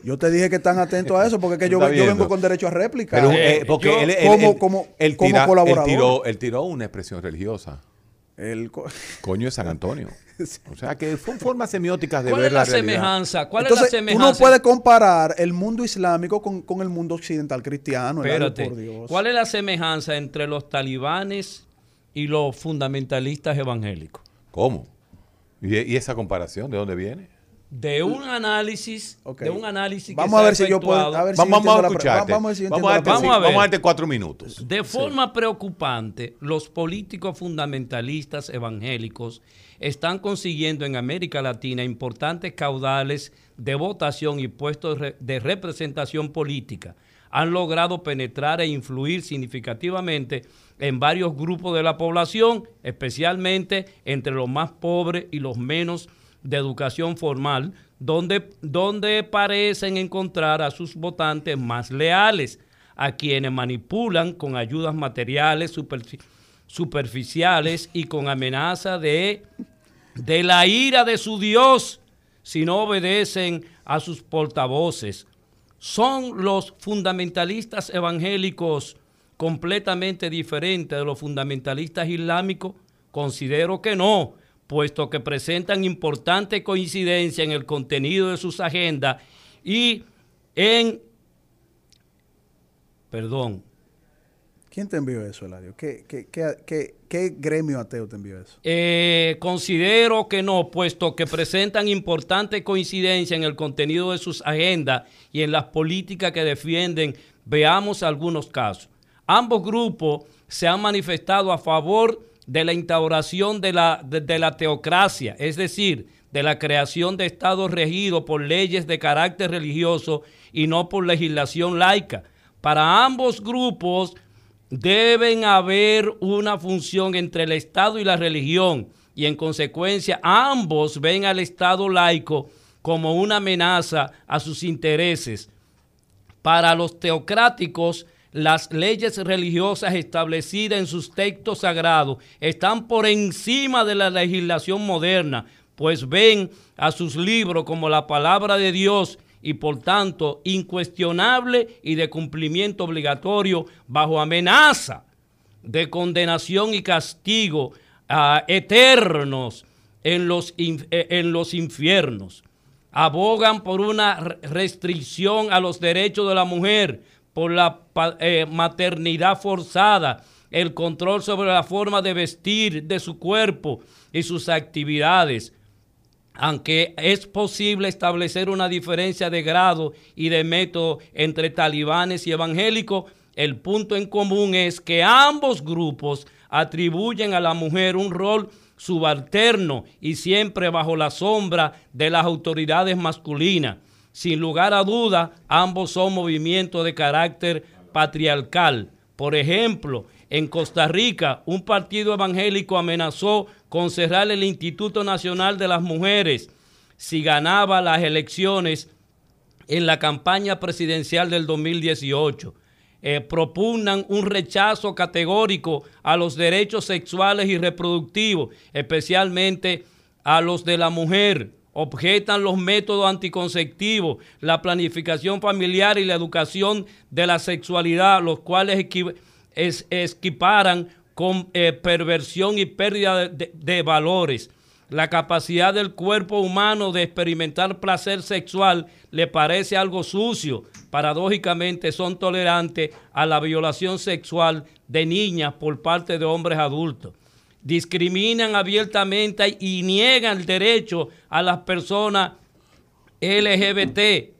Yo te dije que están atentos a eso, porque es que yo, vengo con derecho a réplica. Pero, Eh, eh, porque yo- él, él- como- él- como- él como tira- él colaborador. tiró, él tiró una expresión religiosa. El co- Coño de San Antonio. O sea que son formas semióticas de ¿Cuál ver es la, realidad. semejanza? ¿Cuál Entonces, es la semejanza? no puedes comparar el mundo islámico con, con el mundo occidental cristiano. Espérate. por Dios. ¿Cuál es la semejanza entre los talibanes y los fundamentalistas evangélicos? ¿Cómo? ¿Y, y esa comparación de dónde viene? De un análisis, de un análisis que Vamos se a ha ver si yo puedo. efectuado A ver si Vamos, a la. Vamos a ver si yo Vamos a Vamos a ver. vamos a darte cuatro minutos. De forma preocupante, los políticos fundamentalistas evangélicos están consiguiendo en América Latina importantes caudales de votación y puestos de representación política. Han logrado penetrar e influir significativamente en varios grupos de la población, especialmente entre los más pobres y los menos de educación formal, donde, donde parecen encontrar a sus votantes más leales, a quienes manipulan con ayudas materiales superfi- superficiales y con amenaza de, de la ira de su Dios si no obedecen a sus portavoces. ¿Son los fundamentalistas evangélicos completamente diferentes de los fundamentalistas islámicos? Considero que no, puesto que presentan importante coincidencia en el contenido de sus agendas y en... Perdón, ¿Quién te envió eso, Eladio? ¿Qué, qué, qué, qué- gremio ateo te envió eso? Eh, considero que no, puesto que presentan importante coincidencia en el contenido de sus agendas y en las políticas que defienden. Veamos algunos casos. Ambos grupos se han manifestado a favor de la instauración de la, de, de la teocracia, es decir, de la creación de estados regidos por leyes de carácter religioso y no por legislación laica. Para ambos grupos, deben haber una función entre el Estado y la religión y en consecuencia ambos ven al Estado laico como una amenaza a sus intereses. Para los teocráticos, las leyes religiosas establecidas en sus textos sagrados están por encima de la legislación moderna, pues ven a sus libros como la palabra de Dios y por tanto incuestionable y de cumplimiento obligatorio bajo amenaza de condenación y castigo eternos en los, in- eh, en los infiernos. Abogan por una re- restricción a los derechos de la mujer, por la eh, maternidad forzada, el control sobre la forma de vestir de su cuerpo y sus actividades, aunque es posible establecer una diferencia de grado y de método entre talibanes y evangélicos, el punto en común es que ambos grupos atribuyen a la mujer un rol subalterno y siempre bajo la sombra de las autoridades masculinas. Sin lugar a duda, ambos son movimientos de carácter patriarcal. Por ejemplo, en Costa Rica, un partido evangélico amenazó con cerrar el Instituto Nacional de las Mujeres si ganaba las elecciones en la campaña presidencial del 2018. Eh, propugnan un rechazo categórico a los derechos sexuales y reproductivos, especialmente a los de la mujer. Objetan los métodos anticonceptivos, la planificación familiar y la educación de la sexualidad, los cuales es- con eh, perversión y pérdida de- de valores. La capacidad del cuerpo humano de experimentar placer sexual le parece algo sucio. Paradójicamente son tolerantes a la violación sexual de niñas por parte de hombres adultos. Discriminan abiertamente y niegan el derecho a las personas LGBT,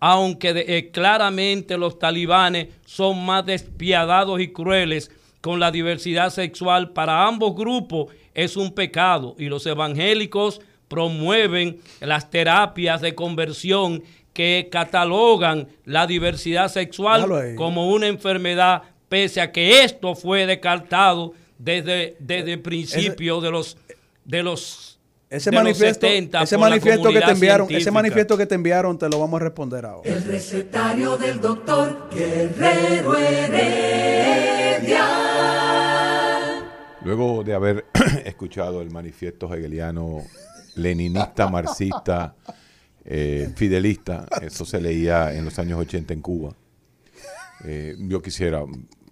aunque de- eh, claramente los talibanes son más despiadados y crueles con la diversidad sexual, para ambos grupos es un pecado y los evangélicos promueven las terapias de conversión que catalogan la diversidad sexual como una enfermedad, pese a que esto fue descartado desde, desde el principio de los de los Ese de los manifiesto, 70 ese manifiesto que te enviaron, ese manifiesto que te enviaron te lo vamos a responder ahora. El recetario del doctor Guerrero Heredia. Luego de haber escuchado el manifiesto hegeliano, leninista, marxista, eh, fidelista, eso se leía en los años 80 en Cuba. Eh, yo quisiera,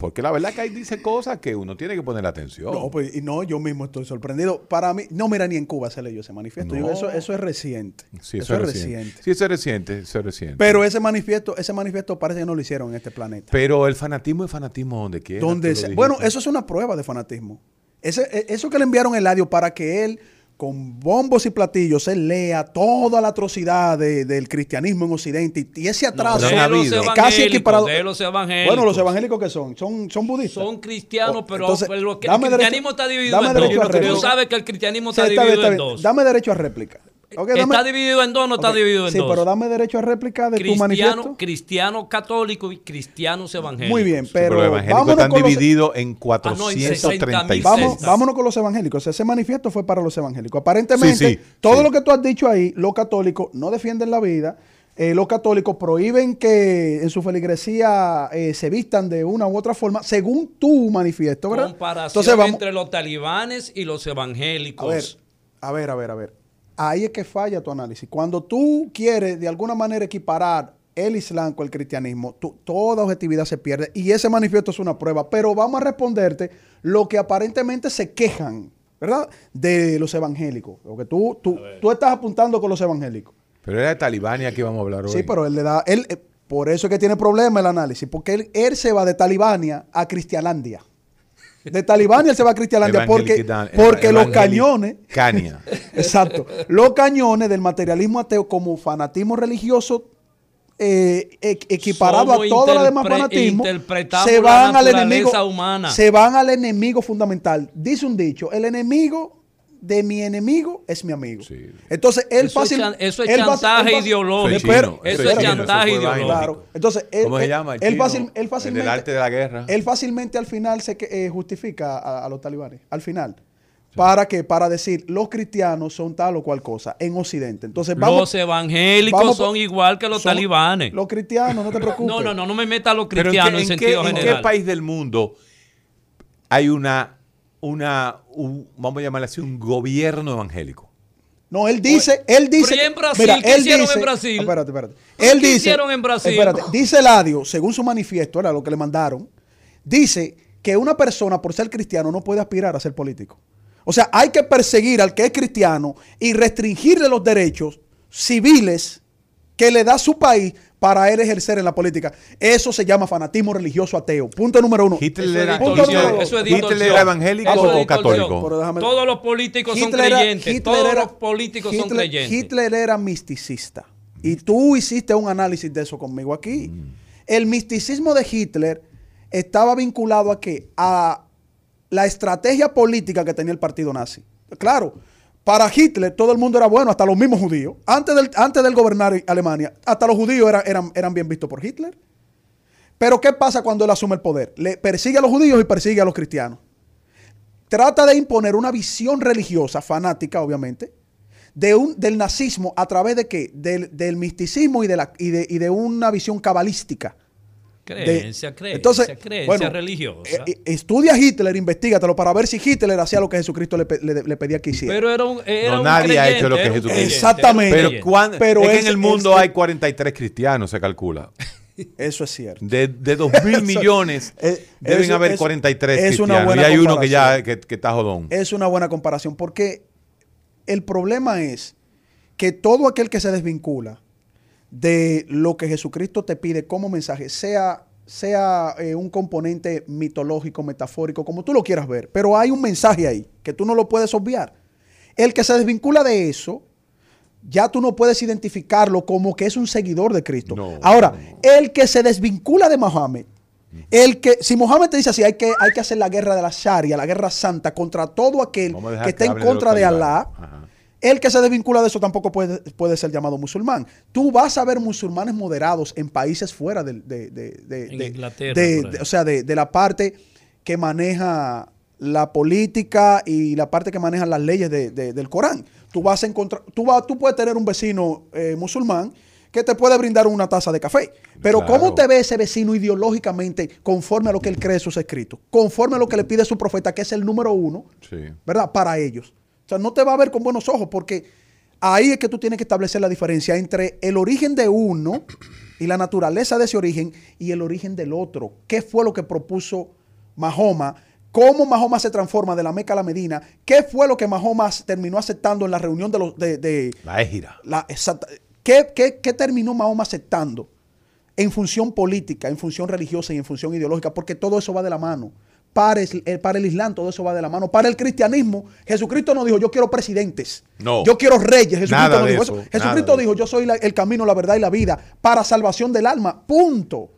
porque la verdad que ahí dice cosas que uno tiene que poner atención. No, pues, y no, yo mismo estoy sorprendido. Para mí, no, mira, ni en Cuba se leyó ese manifiesto. Yo, No. eso, eso es reciente. sí, eso, es reciente. Sí, eso es reciente, eso es reciente. Pero ese manifiesto, ese manifiesto parece que no lo hicieron en este planeta. Pero el fanatismo es fanatismo donde quiera. Donde sea- bueno, eso es una prueba de fanatismo. Ese, e- eso que le enviaron el audio para que él, con bombos y platillos, él lea toda la atrocidad de- del cristianismo en Occidente y, y ese atraso. no los habido. casi evangélicos, equiparado. de los evangélicos. Bueno, los evangélicos que son, son, son budistas. son cristianos, pero, entonces, pero lo que- dame el derecho- cristianismo está dividido dame en derecho a dos. Tú réplica. sabes que el cristianismo Sí, está, está bien, dividido está en bien. dos. Dame derecho a réplica. Dame- ¿Está dividido en dos o no está dividido en sí, dos? pero dame derecho a réplica de tu cristiano, manifiesto. cristiano católico y cristianos evangélicos. Muy bien, Sí, pero, los evangélicos están los- divididos en Ah, no, en 436. Vamos, Sectas. vámonos con los evangélicos. Ese manifiesto fue para los evangélicos. Aparentemente, Sí, sí, todo sí. lo que tú has dicho ahí, los católicos no defienden la vida. eh, los católicos prohíben que en su feligresía eh, se vistan de una u otra forma, según tu manifiesto, ¿verdad? Comparación Entonces vamos, entre los talibanes y los evangélicos. a ver, a ver, a ver, a ver. Ahí es que falla tu análisis. Cuando tú quieres de alguna manera equiparar el Islam con el cristianismo, tú- toda objetividad se pierde y ese manifiesto es una prueba. Pero vamos a responderte lo que aparentemente se quejan, ¿verdad? De los evangélicos. Lo que tú, tú, tú estás apuntando con los evangélicos. Pero era de Talibania que vamos a hablar hoy. Sí, pero él le da, él, eh, por eso es que tiene problema el análisis, porque él, él se va de Talibania a Cristialandia. De Talibania él se va a Cristialandia porque, porque los cañones, Cania. exacto, los cañones del materialismo ateo como fanatismo religioso eh, equiparado Somos a todo lo demás interpre- fanatismo, interpretamos se van al enemigo, humana. se van al enemigo fundamental. Dice un dicho, el enemigo de mi enemigo es mi amigo. Sí. Entonces, él Eso es fácil, chan- eso es él chantaje fácil- ideológico. Espera, Eso es chantaje eso ideológico. Claro. Entonces, él, ¿Cómo se llama? El él fácil- él el fácilmente, del arte de la guerra. Él fácilmente al final se que- eh, justifica a, a los talibanes. Al final. ¿Para qué? Para decir, los cristianos son tal o cual cosa en Occidente. Entonces, vamos. los evangélicos vamos son igual que los son- talibanes. Los cristianos, no te preocupes. No, no, no, no me meta a los Pero ¿en cristianos qué, en, en qué- sentido en qué general. país del mundo hay una, una un- vamos a llamarle así, un gobierno evangélico? No, él dice, él dice. Pero ¿y en Brasil? ¿Qué hicieron en Brasil? Espérate, espérate. ¿Pero Él qué dice. hicieron en Brasil? Espérate, dice Eladio, según su manifiesto, era lo que le mandaron, dice que una persona por ser cristiano no puede aspirar a ser político. O sea, hay que perseguir al que es cristiano y restringirle los derechos civiles que le da su país para él ejercer en la política. Eso se llama fanatismo religioso ateo. Punto número uno. Hitler era, Punto número eso es Hitler era evangélico Eso es o católico. Déjame- Todos los políticos son Hitler creyentes. Hitler Todos era- los políticos son creyentes. Hitler era misticista. Y tú hiciste un análisis de eso conmigo aquí. Mm. El misticismo de Hitler estaba vinculado a qué? A la estrategia política que tenía el partido nazi. Claro, para Hitler todo el mundo era bueno, hasta los mismos judíos. Antes del, antes del gobernar Alemania, hasta los judíos era- eran, eran bien vistos por Hitler. Pero ¿qué pasa cuando él asume el poder? Le persigue a los judíos y persigue a los cristianos trata de imponer una visión religiosa, fanática obviamente, de un, del nazismo a través de qué? Del, del misticismo y de, la, y, de, y de una visión cabalística. De- Creencia, creencia, entonces, creencia bueno, religiosa. eh, eh, estudia Hitler, investigatelo para ver si Hitler hacía lo que Jesucristo le, le- le pedía que hiciera. pero era un, era No, un nadie ha hecho lo que Jesucristo. creyente, Exactamente. Pero, cuán- Pero es que es- en el mundo es- hay 43 cristianos, se calcula. Eso es cierto. De, de 2 mil millones deben eso- haber es- 43 es una cristianos. buena y hay uno que ya que está jodón. Es una buena comparación porque el problema es que todo aquel que se desvincula de lo que Jesucristo te pide como mensaje, sea, sea eh, un componente mitológico, metafórico, como tú lo quieras ver, pero hay un mensaje ahí que tú no lo puedes obviar. El que se desvincula de eso, ya tú no puedes identificarlo como que es un seguidor de Cristo. No, Ahora, no. el que se desvincula de Mohammed, el que, si Mohammed te dice así, hay que, hay que hacer la guerra de la Sharia, la guerra santa, contra todo aquel que esté en de contra de talibanes. Alá, Ajá. El que se desvincula de eso tampoco puede, puede ser llamado musulmán. Tú vas a ver musulmanes moderados en países fuera de, de- de- En de- Inglaterra, o sea, de, de la parte que maneja la política y la parte que maneja las leyes de- de- del Corán. Tú vas a encontrar, tú, vas, tú puedes tener un vecino eh, musulmán que te puede brindar una taza de café. Pero Claro. ¿cómo te ve ese vecino ideológicamente conforme a lo que él cree en sus escritos? Conforme a lo que le pide su profeta, que es el número uno, Sí. ¿verdad? Para ellos. O sea, no te va a ver con buenos ojos porque ahí es que tú tienes que establecer la diferencia entre el origen de uno y la naturaleza de ese origen y el origen del otro. ¿Qué fue lo que propuso Mahoma? ¿Cómo Mahoma se transforma de la Meca a la Medina? ¿Qué fue lo que Mahoma terminó aceptando en la reunión de los... De, de- La égira. la exacta- ¿qué, qué, qué terminó Mahoma aceptando? En función política, en función religiosa y en función ideológica, porque todo eso va de la mano. Para el, eh, para el Islam todo eso va de la mano. Para el cristianismo, Jesucristo no dijo yo quiero presidentes. No. Yo quiero reyes. Jesucristo no dijo eso, Jesucristo dijo yo soy la- el camino, la verdad y la vida para salvación del alma. Punto.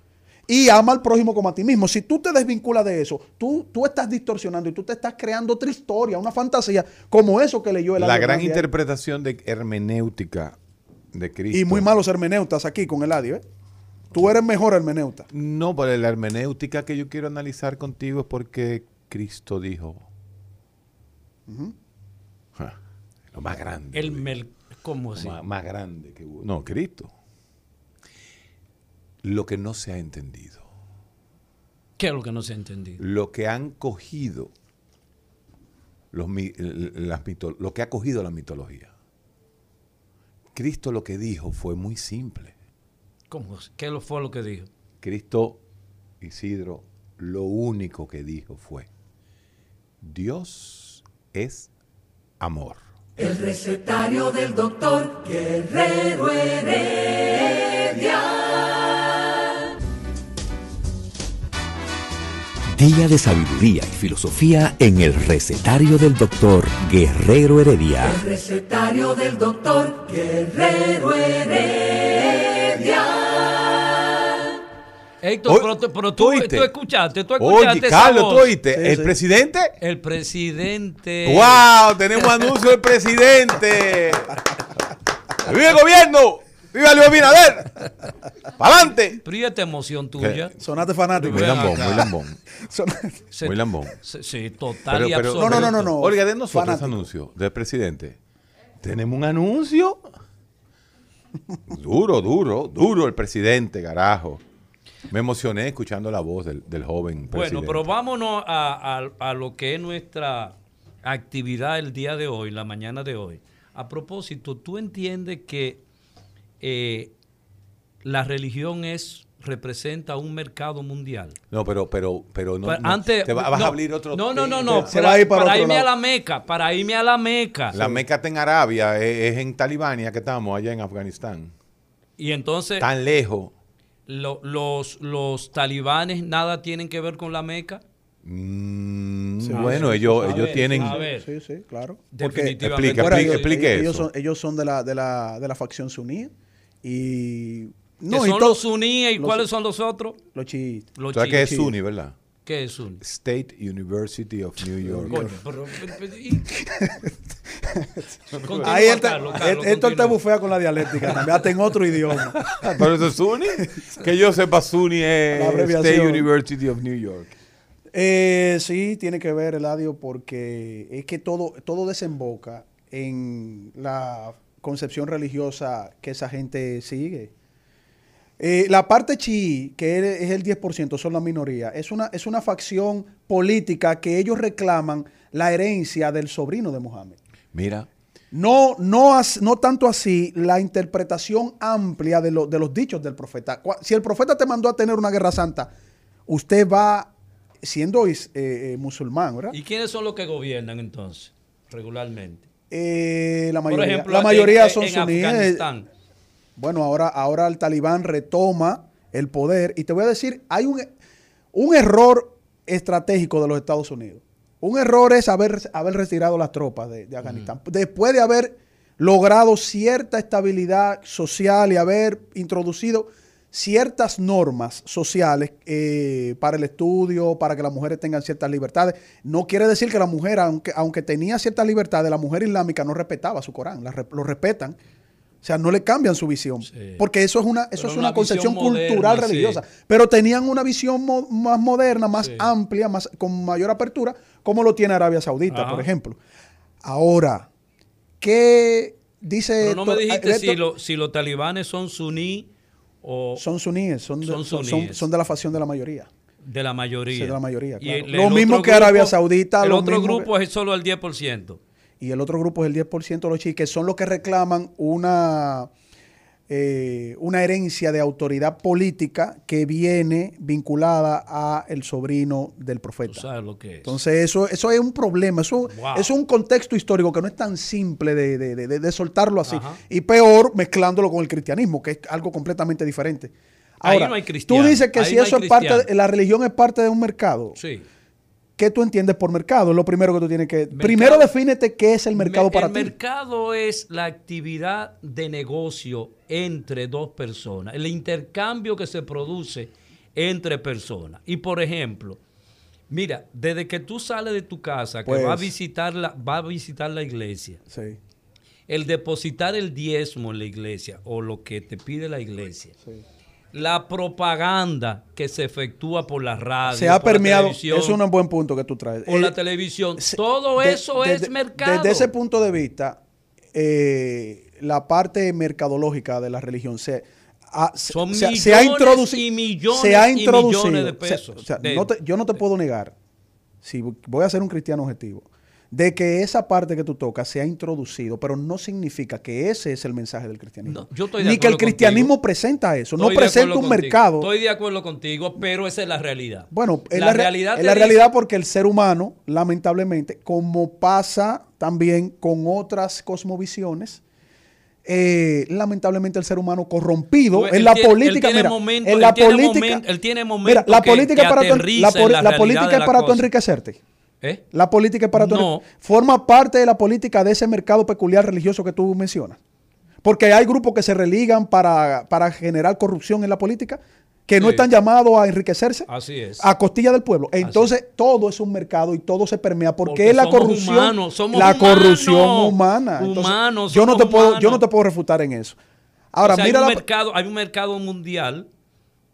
Y ama al prójimo como a ti mismo. Si tú te desvinculas de eso, tú, tú estás distorsionando y tú te estás creando otra historia, una fantasía, como eso que leyó el La gran interpretación de hermenéutica de Cristo. Y muy malos hermeneutas aquí con Eladio, ¿eh? Tú eres mejor hermeneuta. No, pero la hermenéutica que yo quiero analizar contigo es porque Cristo dijo. Ja, lo más grande. El mel, ¿Cómo así? más, más grande que hubo. No, Cristo. Lo que no se ha entendido. ¿Qué es lo que no se ha entendido? Lo que han cogido los, las mito- lo que ha cogido la mitología. Cristo lo que dijo fue muy simple. ¿Cómo? ¿Qué lo- fue lo que dijo? Cristo, Isidro, lo único que dijo fue, Dios es amor. El recetario del doctor Guerrero Heredia. Día de sabiduría y filosofía en el recetario del doctor Guerrero Heredia. El recetario del doctor Guerrero Heredia. Héctor, Oye, pero, tú- pero ¿tú tú, oíste? tú escuchaste, tú escuchaste Oye, Carlos, ¿tú oíste? Sí, ¿El sí. presidente? El presidente. ¡Wow! Tenemos anuncio del presidente. ¡Viva el gobierno! ¡Viva Luis Abinader! ¡Para adelante! Pero ¿y esta emoción tuya? Sonaste fanático. Muy lambón, muy lambón. Muy lambón. Sí, total Pero- y pero- absoluto. No, no, no, no, no. Oiga, de nosotros anuncio del presidente. Tenemos un anuncio. Duro, duro, duro el presidente, carajo. Me emocioné escuchando la voz del, del joven presidente. Bueno, pero vámonos a, a- a lo que es nuestra actividad el día de hoy, la mañana de hoy. A propósito, ¿tú entiendes que eh, la religión es representa un mercado mundial? No, pero, pero, pero no. Antes, te va- vas no, a abrir otro. No, no, no, no. se para va a ir para otro irme a la Meca, para irme a la Meca. La Meca está en Arabia, es, es en Talibania que estamos, allá en Afganistán. Y entonces Tan lejos. Lo- los, los talibanes nada tienen que ver con la Meca. Mm, Sí, bueno, sí, ellos, ellos ver, tienen. a ver. Sí, sí, claro. Definitivamente. Explica, Fuera, explica, ellos, explique ellos eso. son, ellos son de la, de la, de la facción suní y Que no, y son todo- los suníes y los- cuáles son los otros? los chiitas. Los ¿Sabes qué es. SUNY, verdad? ¿Qué es SUNY? State University of New York. Coño, pero- pero- pero- y- Continúa, Ahí él te, bufea con la dialéctica, también hasta en otro idioma. Pero eso es SUNY. que yo sepa, SUNY es. State University of New York. Eh, sí, tiene que ver, Eladio, porque es que todo, todo desemboca en la concepción religiosa que esa gente sigue. Eh, la parte chií, que es el 10%, son la minoría, es una, es una facción política que ellos reclaman la herencia del sobrino de Mohammed. Mira, No, no, as- no tanto así la interpretación amplia de, lo- de los dichos del profeta. Si el profeta te mandó a tener una guerra santa, usted va siendo eh, eh, musulmán, ¿verdad? ¿Y quiénes son los que gobiernan entonces, regularmente? Eh, la mayoría, Por ejemplo, la mayoría en, son en suníes. Afganistán. Bueno, ahora, ahora el talibán retoma el poder. Y te voy a decir, hay un, un error estratégico de los Estados Unidos. Un error es haber, haber retirado las tropas de, de Afganistán. Después de haber logrado cierta estabilidad social y haber introducido ciertas normas sociales eh, para el estudio, para que las mujeres tengan ciertas libertades. No quiere decir que la mujer, aunque, aunque tenía ciertas libertades, la mujer islámica no respetaba su Corán, la lo respetan. O sea, no le cambian su visión. Sí. Porque eso es una, eso Pero es una una concepción moderna, cultural sí. religiosa. Pero tenían una visión mo- más moderna, más Sí. amplia, más, con mayor apertura, como lo tiene Arabia Saudita, Ajá. por ejemplo. Ahora, ¿qué dice Pero no me esto? dijiste Esto- si, lo- si los talibanes son suní o son suníes, son de, Son son- son- suníes. son de la facción de la mayoría. de la mayoría. Sí, de la mayoría, Y claro. el- Lo mismo que Arabia Saudita, El otro mismo grupo es solo el 10%. Y el otro grupo es el 10% de los chiíes, que son los que reclaman una, eh, una herencia de autoridad política que viene vinculada a el sobrino del Tú profeta. sabes lo que es. Entonces, eso, eso es un problema, eso, Wow. es un contexto histórico que no es tan simple de, de- de- de- soltarlo así. Ajá. Y peor, mezclándolo con el cristianismo, que es algo completamente diferente. Ahí Ahora, no hay tú dices que ahí si no eso es parte, la religión es parte de un mercado. sí. ¿Qué tú entiendes por mercado? Es lo primero que tú tienes que... Mercado- primero defínete qué es el mercado Me- para el ti. mercado es la actividad de negocio entre dos personas, el intercambio que se produce entre personas. Y por ejemplo, mira, desde que tú sales de tu casa, que Pues- va a visitar la, va a visitar la iglesia, Sí, el depositar el diezmo en la iglesia o lo que te pide la iglesia, sí. La propaganda que se efectúa por la radio, Se ha por la permeado, televisión, es un buen punto que tú traes. por Eh, la televisión, se- todo de- eso es mercado. Desde ese punto de vista, eh, la parte mercadológica de la religión se, ha, se- Son se- millones se ha introducido. y millones se ha y introducido. millones de pesos o sea, de- no te- yo no te puedo negar, si voy a ser un cristiano objetivo, de que esa parte que tú tocas se ha introducido, pero no significa que ese es el mensaje del cristianismo. No, yo estoy de Ni que el cristianismo contigo. presenta eso, Estoy no presenta un contigo. mercado. Estoy de acuerdo contigo, pero esa es la realidad. Bueno, es la, la, re- realidad es la dice- realidad porque el ser humano, lamentablemente, como pasa también con otras cosmovisiones, eh, lamentablemente el ser humano corrompido Tú, en él la tiene- él política, tiene mira, momento- en él la tiene política, momen- él tiene mira, la política que para tu, la, política es para tu enriquecerte. ¿Eh? La política es para tu No. forma parte de la política de ese mercado peculiar religioso que tú mencionas. Porque hay grupos que se religan para, para generar corrupción en la política, que no están llamados a enriquecerse Así es. a costilla del pueblo. Entonces, todo es un mercado y todo se permea porque, Porque es la somos corrupción, humanos, somos la humanos. corrupción humana. Entonces, Humanos, yo no te puedo, yo no te puedo refutar en eso. Ahora, O sea, mira hay, un la- mercado, hay un mercado mundial.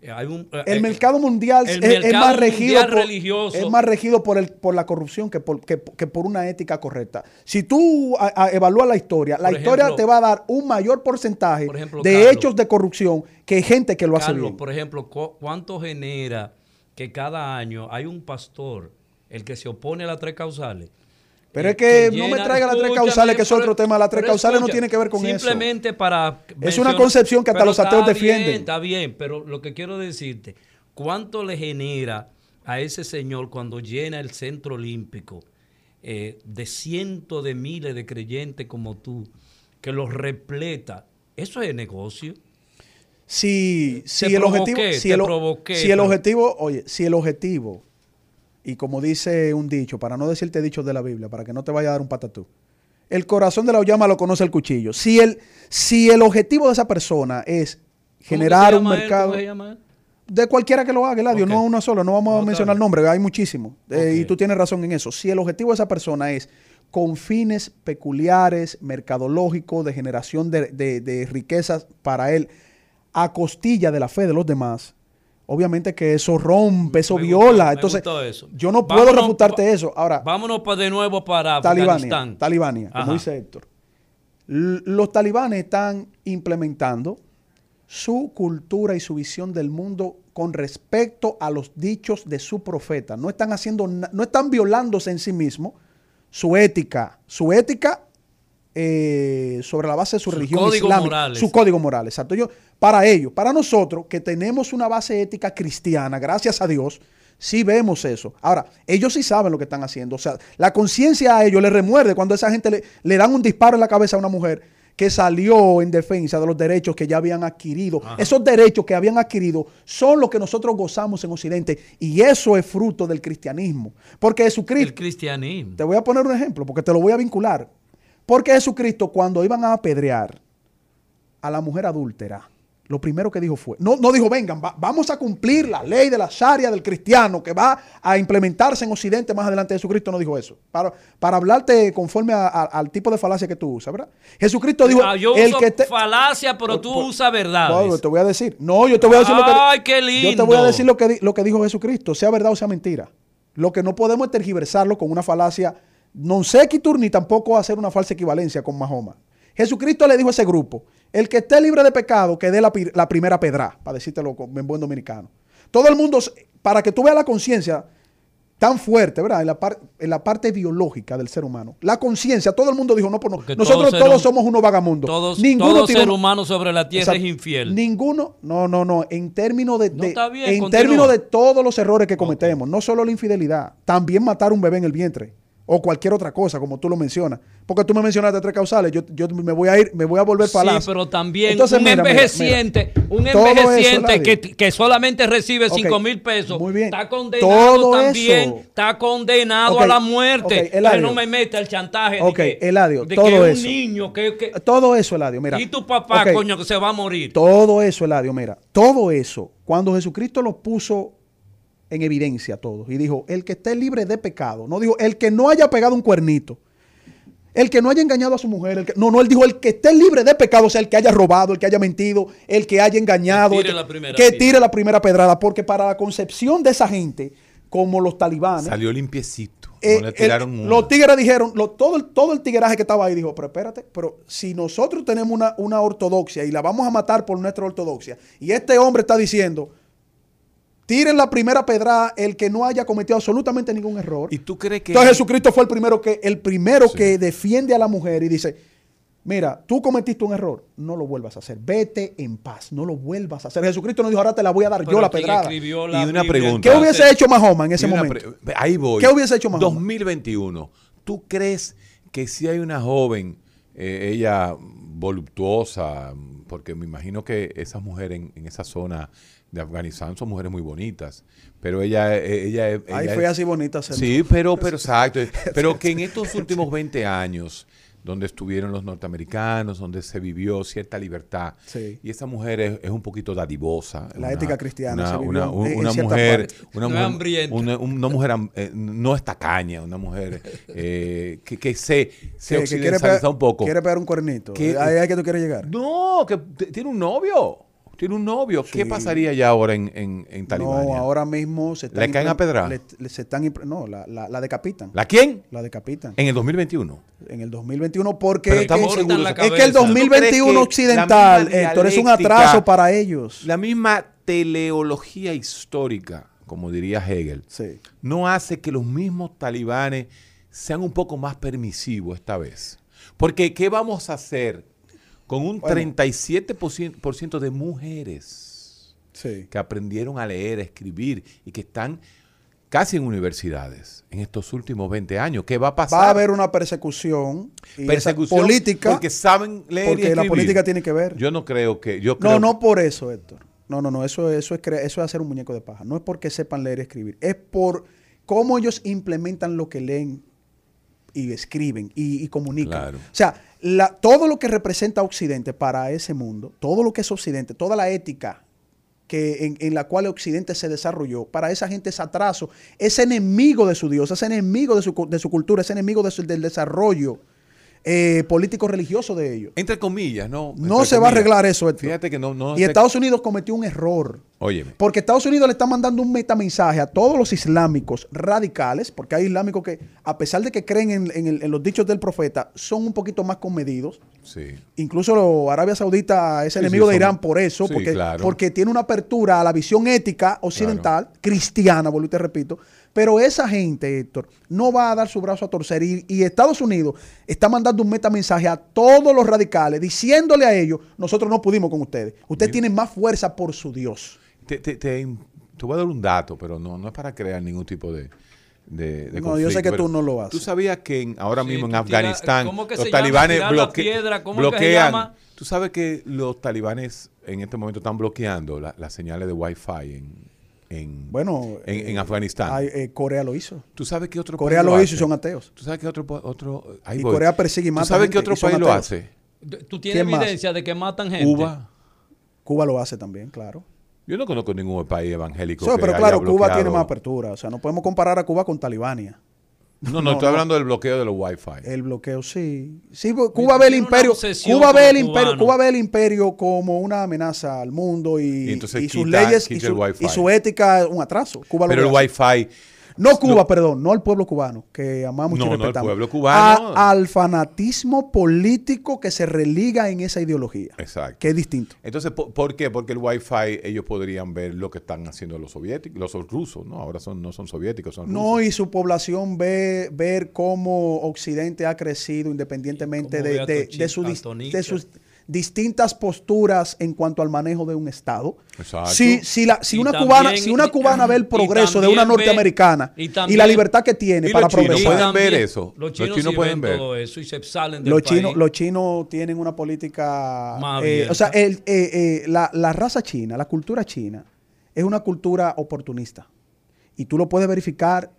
Eh, Hay un, eh, el eh, mercado mundial el es, más regido mundial por, religioso. es más regido por el por la corrupción que por, que, que por una ética correcta. Si tú a- a- evalúas la historia, la historia te va a dar un mayor porcentaje ejemplo, de Carlos. hechos de corrupción que gente que lo hace bien. por ejemplo, cu- ¿cuánto genera que cada año hay un pastor, el que se opone a las tres causales? Pero eh, es que no me traiga las tres causales, que es otro tema. Las tres causales no tienen que ver con eso. Simplemente para... Es una concepción que hasta los ateos está bien, defienden. está bien, pero lo que quiero decirte, ¿cuánto le genera a ese señor cuando llena el centro olímpico eh, de cientos de miles de creyentes como tú, que los repleta? Eso es negocio. Si, si el objetivo, si el, o- provoqué, si el pero- objetivo, oye, si el objetivo, y como dice un dicho, para no decirte dichos de la Biblia, para que no te vaya a dar un patatú, el corazón de la llama lo conoce el cuchillo. Si el, si el objetivo de esa persona es ¿Cómo que generar un llama él? mercado, ¿Cómo se llama él? de cualquiera que lo haga, Eladio, Ok. no uno solo, no vamos No, a mencionar nombres, hay muchísimos. Eh, y tú tienes razón en eso. Si el objetivo de esa persona es con fines peculiares, mercadológicos, de generación de, de- de riquezas para él, a costilla de la fe de los demás, obviamente que eso rompe, eso Me viola. gustó, Entonces, eso. yo no puedo refutarte eso. Ahora, Vámonos de nuevo para Talibania, Afganistán. Talibania, Ajá. como dice Héctor. L- Los talibanes están implementando su cultura y su visión del mundo con respecto a los dichos de su profeta. No están haciendo, no están violándose en sí mismos su ética, su ética eh, sobre la base de su, Su religión código islámica, morales. su código moral, exacto. Yo, para ellos, para nosotros que tenemos una base ética cristiana, gracias a Dios, sí vemos eso. Ahora, ellos sí saben lo que están haciendo. O sea, la conciencia a ellos les remuerde cuando esa gente le, le dan un disparo en la cabeza a una mujer que salió en defensa de los derechos que ya habían adquirido. Esos derechos que habían adquirido son los que nosotros gozamos en Occidente y eso es fruto del cristianismo. Porque Jesucristo... El cristianismo. Te voy a poner un ejemplo porque te lo voy a vincular. Porque Jesucristo, cuando iban a apedrear a la mujer adúltera, lo primero que dijo fue, no, no dijo, vengan, va- vamos a cumplir la ley de la Sharia del cristiano que va a implementarse en Occidente más adelante. Jesucristo no dijo eso. Para, para hablarte conforme a- a- al tipo de falacia que tú usas, ¿verdad? Jesucristo dijo, Ah, yo el uso que te... falacia, pero Por- tú por- usas verdades. Bueno, te voy a decir. No, yo te voy a decir lo que. Ay, qué Yo te voy a lindo. decir lo que, lo que dijo Jesucristo, sea verdad o sea mentira. Lo que no podemos es tergiversarlo con una falacia non sequitur ni tampoco hacer una falsa equivalencia con Mahoma. Jesucristo le dijo a ese grupo: el que esté libre de pecado, que dé la, primera pedra, para decírtelo en buen dominicano. Todo el mundo, para que tú veas la conciencia tan fuerte, ¿verdad? En la, par- en la parte biológica del ser humano. La conciencia, todo el mundo dijo, no, pues no, nosotros todos somos unos vagabundos. Todos, Ninguno todo ser humano sobre la tierra Exacto. es infiel. Ninguno, no, no, no. En términos de, No, de- está bien, en continúa. términos de todos los errores que cometemos, no solo la infidelidad, también matar un bebé en el vientre o cualquier otra cosa, como tú lo mencionas. Porque tú me mencionaste tres causales, yo, yo me voy a ir, me voy a volver Sí, para pero también Entonces, un mira, mira, envejeciente, un Todo eso, envejeciente que, que solamente recibe Ok, 5 mil pesos, muy bien. está condenado Todo también, eso. está condenado a la muerte. ok, Entonces Eladio. no me mete el chantaje de Ok, que, Eladio, de todo que un niño que, que- Todo eso, Eladio, mira. y tu papá, coño, que se va a morir. Todo eso, Eladio, mira. Todo eso, cuando Jesucristo lo puso en evidencia a todos y dijo, el que esté libre de pecado, no dijo, el que no haya pegado un cuernito, el que no haya engañado a su mujer, el que- no, no, él dijo, el que esté libre de pecado, o sea, el que haya robado, el que haya mentido, el que haya engañado, Que el tire que, la primera que tire la primera pedrada, porque para la concepción de esa gente, como los talibanes, Salió limpiecito. eh, no le tiraron el- los tigres dijeron, lo- todo, el, todo el tigueraje que estaba ahí dijo, pero espérate, pero si nosotros tenemos una, una ortodoxia y la vamos a matar por nuestra ortodoxia, y este hombre está diciendo, tiren la primera pedrada el que no haya cometido absolutamente ningún error. ¿Y tú crees que.? Entonces Jesucristo fue el primero que, el primero Sí. que defiende a la mujer y dice, mira, tú cometiste un error, no lo vuelvas a hacer, vete en paz, no lo vuelvas a hacer. Jesucristo no dijo, ahora te la voy a dar Pero yo la pedrada. la Y una Biblia, pregunta. ¿Qué hubiese hecho Mahoma en ese momento? Ahí voy. ¿Qué hubiese hecho Mahoma? 2021. ¿Tú crees que si hay una joven, eh, ella voluptuosa, porque me imagino que esas mujeres en, en esa zona de Afganistán son mujeres muy bonitas, pero ella, eh, ella, ella, Ahí ella- fue así bonita. Sí, pero, pero exacto. Pero que en estos últimos 20 años, donde estuvieron los norteamericanos, donde se vivió cierta libertad, Sí. y esa mujer es, es un poquito dadivosa. La ética cristiana Una, se vivió una- en- un- en una cierta mujer, parte. una No es mujer, hambrienta. una, una mujer eh, no es tacaña, una mujer eh, que, que se, se Que- que quiere occidentaliza pegar- un poco. Quiere pegar un cuernito. ¿Qué? Ahí es que tú quieres llegar. No, que tiene un novio. Tiene un novio. ¿Qué pasaría ya ahora en, en, en Talibania? No, ahora mismo se están ¿Le caen a le- le- se están no, la, la, la decapitan. ¿La quién? La decapitan. En el 2021. En el 2021 porque Pero es que, estamos seguros. la es que el cabeza. ¿Tú crees 2021 que occidental, Héctor, es un atraso para ellos. La misma teleología histórica, como diría Hegel, Sí. no hace que los mismos talibanes sean un poco más permisivos esta vez. Porque ¿qué vamos a hacer con un Bueno. 37% por ciento de mujeres Sí. que aprendieron a leer, a escribir y que están casi en universidades en estos últimos 20 años? ¿Qué va a pasar? Va a haber una persecución, y persecución política porque saben leer y porque la escribir. política tiene que ver. Yo no creo que yo creo No, no por eso, Héctor. No, no, no, eso, eso, es eso es hacer un muñeco de paja. No es porque sepan leer y escribir, es por cómo ellos implementan lo que leen y escriben y, y comunican. Claro. O sea, todo lo que representa Occidente para ese mundo, todo lo que es Occidente, toda la ética que en, la cual Occidente se desarrolló, para esa gente es atraso, es enemigo de su Dios, es enemigo de su, de su cultura, es enemigo del desarrollo eh, político-religioso de ellos. Entre comillas, ¿no? No se va a arreglar eso, Héctor. Fíjate que no. no Y Estados Unidos cometió un error. Óyeme. Porque Estados Unidos le está mandando un metamensaje a todos los islámicos radicales, porque hay islámicos que, a pesar de que creen en, en el- en los dichos del profeta, son un poquito más comedidos. Sí. Incluso lo- Arabia Saudita es Sí, enemigo sí, de Irán por eso, porque, claro. porque tiene una apertura a la visión ética occidental, cristiana, vuelvo y te repito. Pero esa gente, Héctor, no va a dar su brazo a torcer. Y, y Estados Unidos está mandando un metamensaje a todos los radicales, diciéndole a ellos, nosotros no pudimos con ustedes. Ustedes tienen más fuerza por su Dios. Te, te, te, te voy a dar un dato, pero no, no es para crear ningún tipo de. de, de No, yo sé que pero tú no lo haces. Tú sabías que en- ahora Sí, mismo en Afganistán ¿cómo que los talibanes Tirar la bloque- piedra, ¿cómo es que se bloquean. Tú sabes que los talibanes en este momento están bloqueando la- las señales de Wi-Fi en, en, Bueno, en, en eh, Afganistán. Eh, Corea lo hizo. ¿Tú sabes qué otro Corea país lo hizo y son ateos. ¿Tú sabes qué otro, otro ahí Y voy. Corea persigue y ¿Tú sabes gente qué otro país lo hace? ¿Tú tienes ¿Quién más? evidencia de que matan gente? Cuba. Cuba lo hace también, claro. Yo no conozco ningún país evangélico. Que pero haya claro, Cuba bloqueado- tiene más apertura. O sea, no podemos comparar a Cuba con Talibania. No, no, No, estoy no. hablando del bloqueo de los Wi-Fi. El bloqueo, sí. Sí, porque Cuba ve el imperio. Cuba ve el imperio. Cuba ve el imperio como una amenaza al mundo y, Y entonces y sus quita- leyes y su, el Wi-Fi. y su ética un atraso. Cuba lo Pero el ve así. Wi-Fi. No Cuba, perdón, no al pueblo cubano, que amamos No, y no, el respetamos. pueblo cubano. A- al fanatismo político que se religa en esa ideología. Exacto. Que es distinto. Entonces, ¿por, por qué? Porque el Wi-Fi ellos podrían ver lo que están haciendo los soviéticos, los rusos, ¿no? Ahora son, no son soviéticos, son No, rusos. y su población ve ver cómo Occidente ha crecido independientemente de, de- su de sus distintas posturas en cuanto al manejo de un Estado. Exacto. Si, si, la, si Y una también- cubana, si una cubana ve el progreso de una ve- norteamericana y la libertad que tiene para los progresar. pueden ver eso. Los Los chinos, sí pueden ven ver. todo eso y se salen del Los país. chinos, los chinos tienen una política. Eh, o sea, el- eh, eh, la, la raza china, la cultura china, es una cultura oportunista. Y tú lo puedes verificar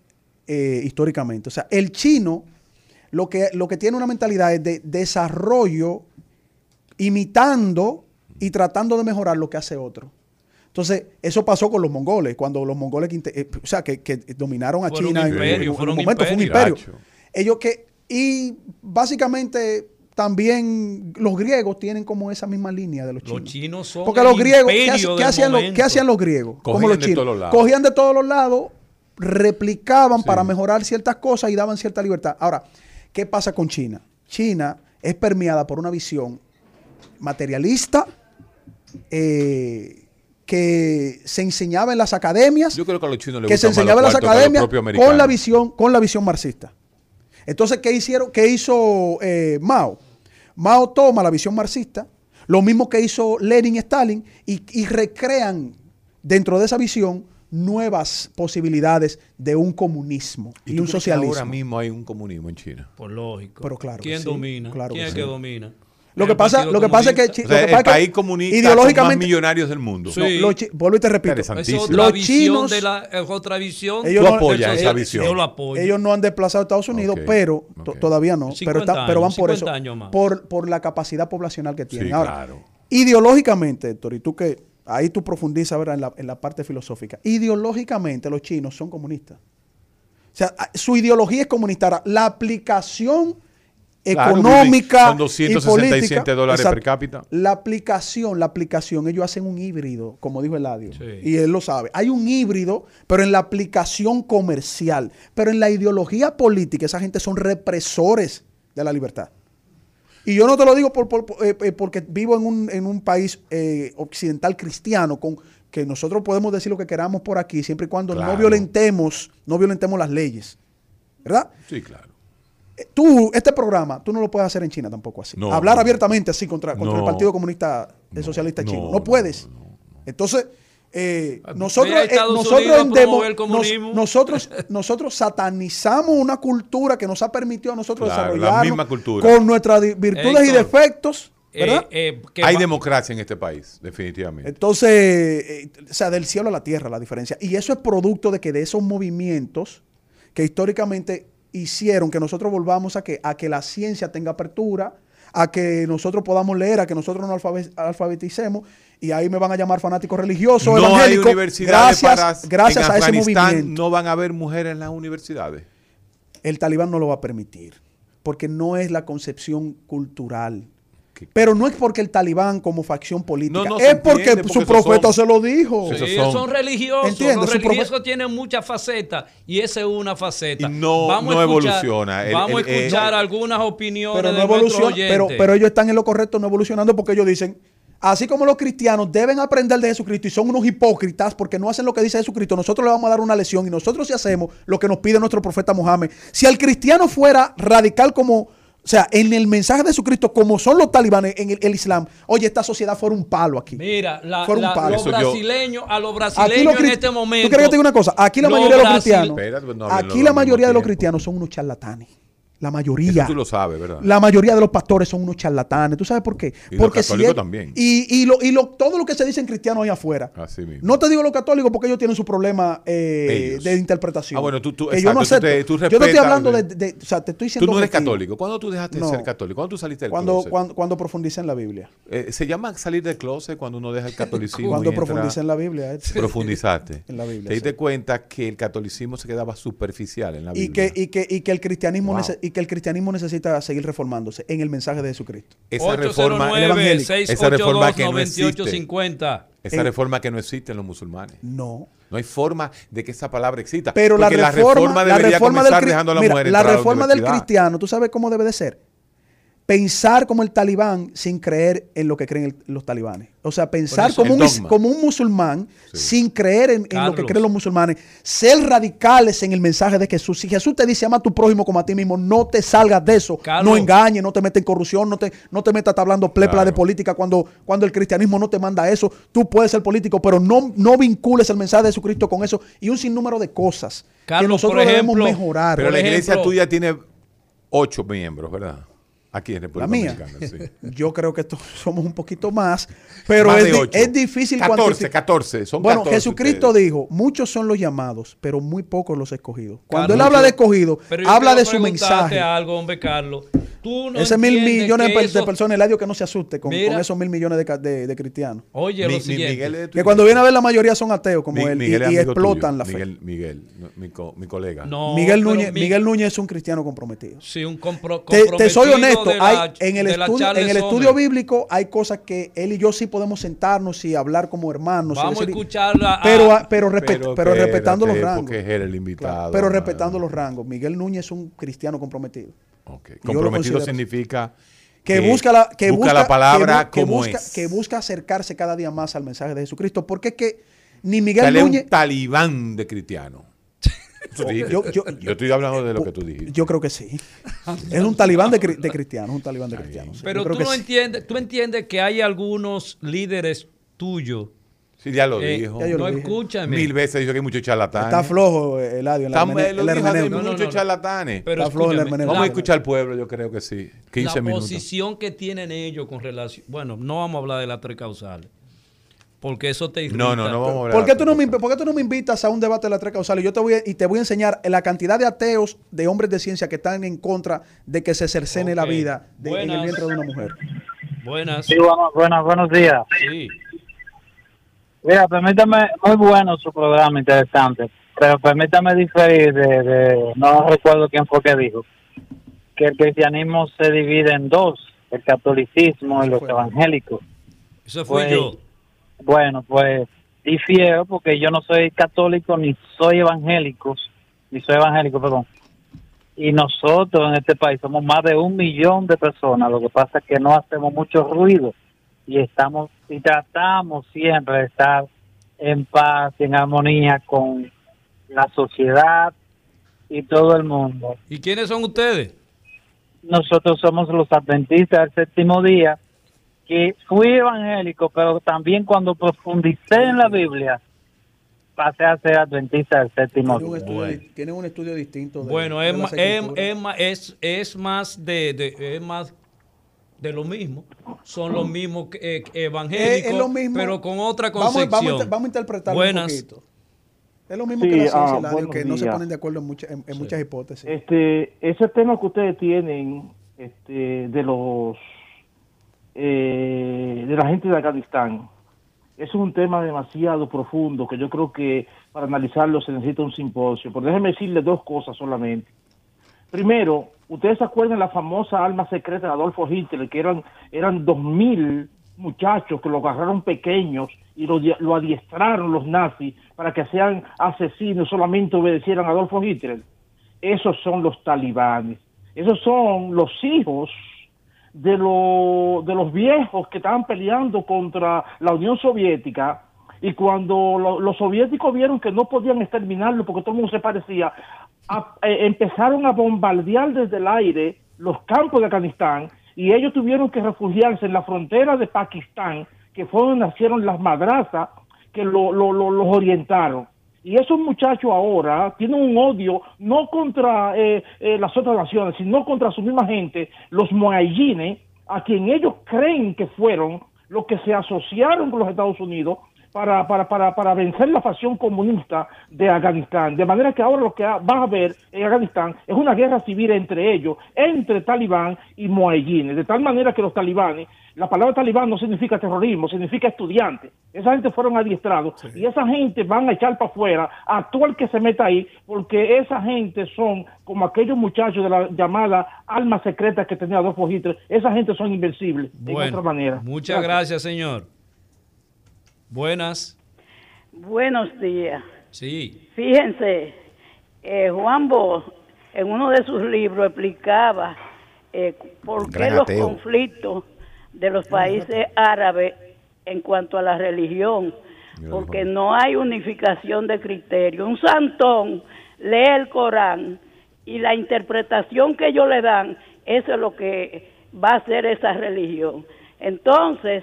eh, históricamente. O sea, el chino lo que, lo que tiene una mentalidad es de desarrollo imitando y tratando de mejorar lo que hace otro. Entonces, eso pasó con los mongoles, cuando los mongoles, eh, o sea, que, que dominaron a Fueron China un en- en, imperio, en un fueron un momento, fue un imperio. imperio. Ellos que, y básicamente también los griegos tienen como esa misma línea de los chinos. Los chinos son Porque el los griegos, ¿qué, imperio hacían los, qué momento. hacían los griegos? Cogían como los de chinos. todos los lados. Cogían de todos los lados, replicaban Sí. para mejorar ciertas cosas y daban cierta libertad. Ahora, ¿qué pasa con China? China es permeada por una visión materialista eh, que se enseñaba en las academias Yo creo que a los chinos les que se enseñaba en las academias con la visión con la visión marxista. Entonces, ¿qué hicieron? ¿Qué hizo eh, Mao? Mao toma la visión marxista, lo mismo que hizo Lenin y Stalin, y, y recrean dentro de esa visión nuevas posibilidades de un comunismo y, tú un crees que socialismo. Ahora mismo hay un comunismo en China. Por lógico. Pero claro que ¿Quién sí, domina? claro ¿Quién que es sí. que domina? Lo que pasa, lo que pasa es que, O sea, lo que el país comunista más millonarios del mundo. Sí. no, los chi- vuelvo y te repito. Es otra Los visión chinos- de la, es otra visión. Ellos Tú no- apoyas ellos- esa visión. Yo lo apoyo. Ellos no han desplazado a Estados Unidos, pero todavía no. 50 Pero, está- pero van por 50 eso. Por, por la capacidad poblacional que tienen. Sí, Ahora, claro. ideológicamente, Héctor, y tú que ahí tú profundizas ¿verdad? En, la, en la parte filosófica. Ideológicamente, los chinos son comunistas. O sea, su ideología es comunista. Ahora, la aplicación Claro, económica son 267 y política, dólares exacto. per cápita. La aplicación, la aplicación, ellos hacen un híbrido, como dijo Eladio, Sí. y él lo sabe. Hay un híbrido, pero en la aplicación comercial, pero en la ideología política, esa gente son represores de la libertad. Y yo no te lo digo por, por- por- eh, eh, porque vivo en un, en un país eh, occidental cristiano, con que nosotros podemos decir lo que queramos por aquí, siempre y cuando Claro. no violentemos, no violentemos las leyes. ¿Verdad? Sí, claro. Eh, Tú, este programa, tú no lo puedes hacer en China tampoco así. No, Hablar no. abiertamente así contra, contra el. Partido Comunista el Socialista no, Chino. No, puedes. no, no. Entonces, eh, nosotros, eh, nosotros, demo- nos- nosotros, nosotros satanizamos una cultura que nos ha permitido a nosotros Claro, la desarrollar misma cultura. con nuestras virtudes y defectos. ¿verdad? Eh, eh, que Hay va- democracia en este país, definitivamente. Entonces, eh, o sea, del cielo a la tierra la diferencia. Y eso es producto de que de esos movimientos que históricamente hicieron que nosotros volvamos a que, a que la ciencia tenga apertura, a que nosotros podamos leer, a que nosotros nos alfabe- alfabeticemos, y ahí me van a llamar fanático religioso, no hay universidades gracias, para... gracias en a ese movimiento. no van a haber mujeres en las universidades. El talibán no lo va a permitir. porque no es la concepción cultural. Pero no es porque el talibán como facción política, No, no, se es porque entiende, porque su profeta son- se lo dijo. Sí, son- son, religiosos. ¿Entiendes? Los profe- religiosos tienen muchas facetas y esa es una faceta. Y no- a no evoluciona. El- vamos el- a escuchar algunas opiniones pero no de nuestros pero, ellos están en lo correcto, no evolucionando porque ellos dicen, así como los cristianos deben aprender de Jesucristo y son unos hipócritas porque no hacen lo que dice Jesucristo, nosotros le vamos a dar una lección y nosotros si hacemos lo que nos pide nuestro profeta Mohammed, si el cristiano fuera radical como, o sea, en el mensaje de Jesucristo como son los talibanes en el, el Islam, oye, esta sociedad fuera un palo aquí. Mira, la- Fuera un palo. los brasileños, a los Aquí brasileños los en este momento. ¿Tú quieres que te diga una cosa? Aquí la mayoría de los cristianos, Espérate, pues no aquí la mayoría de los cristianos son unos charlatanes. La mayoría. Eso tú lo sabes, ¿verdad? La mayoría de los pastores son unos charlatanes. ¿Tú sabes por qué? Y los Porque católicos él- también. Y, y, lo, y lo- todo lo que se dicen cristianos ahí afuera. Así mismo. No te digo los católicos porque ellos tienen su problema eh, de interpretación. Ah, bueno, tú- tú- Que yo no tú te- tú yo no estoy respetas hablando de, O sea, te estoy diciendo. Tú no eres católico. ¿Cuándo tú dejaste No. de ser católico? ¿Cuándo tú saliste del Cuando, closet? cuando, cuando profundice en la Biblia. Eh, se llama salir del closet cuando uno deja el catolicismo. Cuando y profundice en la Biblia. eh. Profundizaste. En la Biblia, Te diste sí. cuenta que el catolicismo se quedaba superficial en la Y Biblia. que, y, que, y, que el cristianismo Wow. Que el cristianismo necesita seguir reformándose en el mensaje de Jesucristo. esa reforma, el evangélico. 809 esa reforma que no 682 existe. 9850 esa en- reforma que no existe en los musulmanes. No. No hay forma de que esa palabra exista. Pero la reforma, la debería reforma del, comenzar cri- dejando a la mira, mujer la entrar a la reforma del cristiano, ¿tú sabes cómo debe de ser? Pensar como el talibán sin creer en lo que creen el- los talibanes. O sea, pensar eso, como un, dogma. como un musulmán Sí. sin creer en, en lo que creen los musulmanes. Ser radicales en el mensaje de Jesús. Si Jesús te dice ama a tu prójimo como a ti mismo, no te salgas de eso. Carlos. No engañes, no te metas en corrupción, no te, no te metas hablando plepla Claro. de política cuando, cuando el cristianismo no te manda eso. Tú puedes ser político, pero no, no vincules el mensaje de Jesucristo con eso y un sinnúmero de cosas que Carlos, nosotros por debemos mejorar. Pero la iglesia tuya tiene ocho miembros, ¿verdad? Aquí en República La mía. Dominicana, sí. Yo creo que somos un poquito más, pero Más es, de di- ocho. es difícil 14, cuantificar. 14, son Bueno, 14 Jesucristo ustedes. dijo, muchos son los llamados, pero muy pocos los escogidos. Cuando Carlos, él habla de escogido, habla de su mensaje. algo, hombre, Carlos. Tú no Ese mil millones de, personas, Eladio, que no se asuste con, Mira. con esos mil millones de, ca- de- de cristianos. Oye, Mi- lo siguiente. Miguel es tu Que cuando viene a ver la mayoría son ateos como Mi- él y- Miguel explotan tuyo. la fe. Miguel, Miguel, no, mi, co- mi colega. No, Miguel, Núñez, mi- Miguel Núñez es un cristiano comprometido. Sí, un compro- Te, te soy comprometido de la- en el, de estudio, en el estudio bíblico hay cosas que él y yo sí podemos sentarnos y hablar como hermanos. Vamos a escucharla. pero, a- pero, respe- Pero pero respetando los rangos. era el Claro, pero respetando los rangos. Miguel Núñez es un cristiano comprometido. Comprometido significa Que, busca la, que busca busca, la palabra que, como busca, es. que busca acercarse cada día más al mensaje de Jesucristo. Porque es que ni Miguel es Núñez. un talibán de cristiano. Dijiste. Yo- yo- Yo estoy hablando de lo que tú dijiste. Yo creo que sí. Es un talibán de, cri- de cristianos, un talibán de cristianos. sí. Pero tú no sí. entiendes, tú entiendes que hay algunos líderes tuyos. Sí, ya lo eh, dijo. ya yo no lo escúchame. Mil veces dijo que hay muchos charlatanes. Está flojo eh, en la él lo en la dijo, hay hermenéutica. No, no, muchos charlatanes. Pero Está flojo el hermeneuta. Vamos a la- escuchar al pueblo, yo creo que sí. 15 la minutos. posición que tienen ellos con relación. Bueno, no vamos a hablar de las tres causales. Porque eso te irrita. No, no, no vamos a hablar. ¿Por qué, tú no me, por qué tú no me invitas a un debate de las tres causales? Yo te voy a, y te voy a enseñar la cantidad de ateos, de hombres de ciencia que están en contra de que se cercene la vida de- en el Buenas. vientre de una mujer. Buenas. Sí, bueno, buenos, buenos días. Sí. Mira, permítame, muy bueno su programa, interesante, pero permítame diferir de, de- no recuerdo quién fue que dijo, que el cristianismo se divide en dos, el catolicismo y los fue. evangélicos. Eso fui Pues, yo. Bueno, pues difiero porque yo no soy católico ni soy evangélico, ni soy evangélico, perdón. Y nosotros en este país somos más de un millón de personas. Lo que pasa es que no hacemos mucho ruido y estamos y tratamos siempre de estar en paz, en armonía con la sociedad y todo el mundo. ¿Y quiénes son ustedes? Nosotros somos los adventistas del séptimo día, que fui evangélico, pero también cuando profundicé en la Biblia, pasé a ser adventista del séptimo Tienen un día. tienen un estudio distinto. de- Bueno, de es, ma- es, es más de, de- es más de lo mismo. Son los mismos que- eh, evangélicos, Es- es lo mismo. pero con otra concepción. vamos, a inter- vamos a interpretarlo Buenas. un poquito. Es lo mismo Sí, que la ciencia, ah, que no se ponen de acuerdo en, mucha- en- en muchas hipótesis. Este, ese tema que ustedes tienen este, de los eh, de la gente de Afganistán, es un tema demasiado profundo que yo creo que para analizarlo se necesita un simposio. Pero déjenme decirle dos cosas solamente. Primero, ustedes se acuerdan la famosa alma secreta de Adolfo Hitler, que eran, eran dos mil muchachos que lo agarraron pequeños y lo, lo adiestraron los nazis para que sean asesinos, solamente obedecieran a Adolfo Hitler. Esos son los talibanes. Esos son los hijos de, lo- de los viejos que estaban peleando contra la Unión Soviética y cuando lo- los soviéticos vieron que no podían exterminarlo porque todo el mundo se parecía, eh, empezaron a bombardear desde el aire los campos de Afganistán y ellos tuvieron que refugiarse en la frontera de Pakistán, que fue donde nacieron las madrazas que lo- lo- lo- los orientaron. Y esos muchachos ahora tienen un odio no contra eh, eh, las otras naciones, sino contra su misma gente, los moayines, a quien ellos creen que fueron los que se asociaron con los Estados Unidos para, para, para, para vencer la facción comunista de Afganistán. De manera que ahora lo que ha- va a haber en Afganistán es una guerra civil entre ellos, entre talibán y moayines. De tal manera que los talibanes, la palabra talibán no significa terrorismo, significa estudiante. Esa gente fueron adiestrados y esa gente van a echar para afuera a todo el que se meta ahí, porque esa gente son como aquellos muchachos de la llamada alma secreta que tenía Adolfo Hitler. Esa gente son invencibles, de otra manera. muchas gracias, señor. Buenas. Buenos días. Sí. Fíjense, eh, Juan Bosch en uno de sus libros explicaba eh, por qué los conflictos de los países árabes en cuanto a la religión, porque no hay unificación de criterio. Un santón lee el Corán y la interpretación que ellos le dan, eso es lo que va a ser esa religión. Entonces,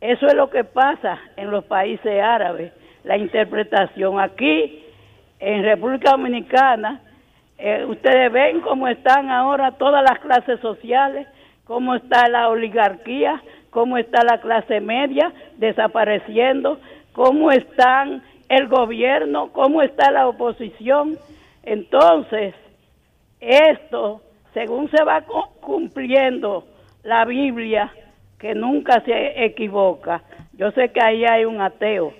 eso es lo que pasa en los países árabes, la interpretación. Aquí, en República Dominicana, eh, ustedes ven cómo están ahora todas las clases sociales, cómo está la oligarquía, cómo está la clase media desapareciendo, cómo están el gobierno, cómo está la oposición. Entonces, esto, según se va cu- cumpliendo la Biblia, que nunca se equivoca, yo sé que ahí hay un ateo,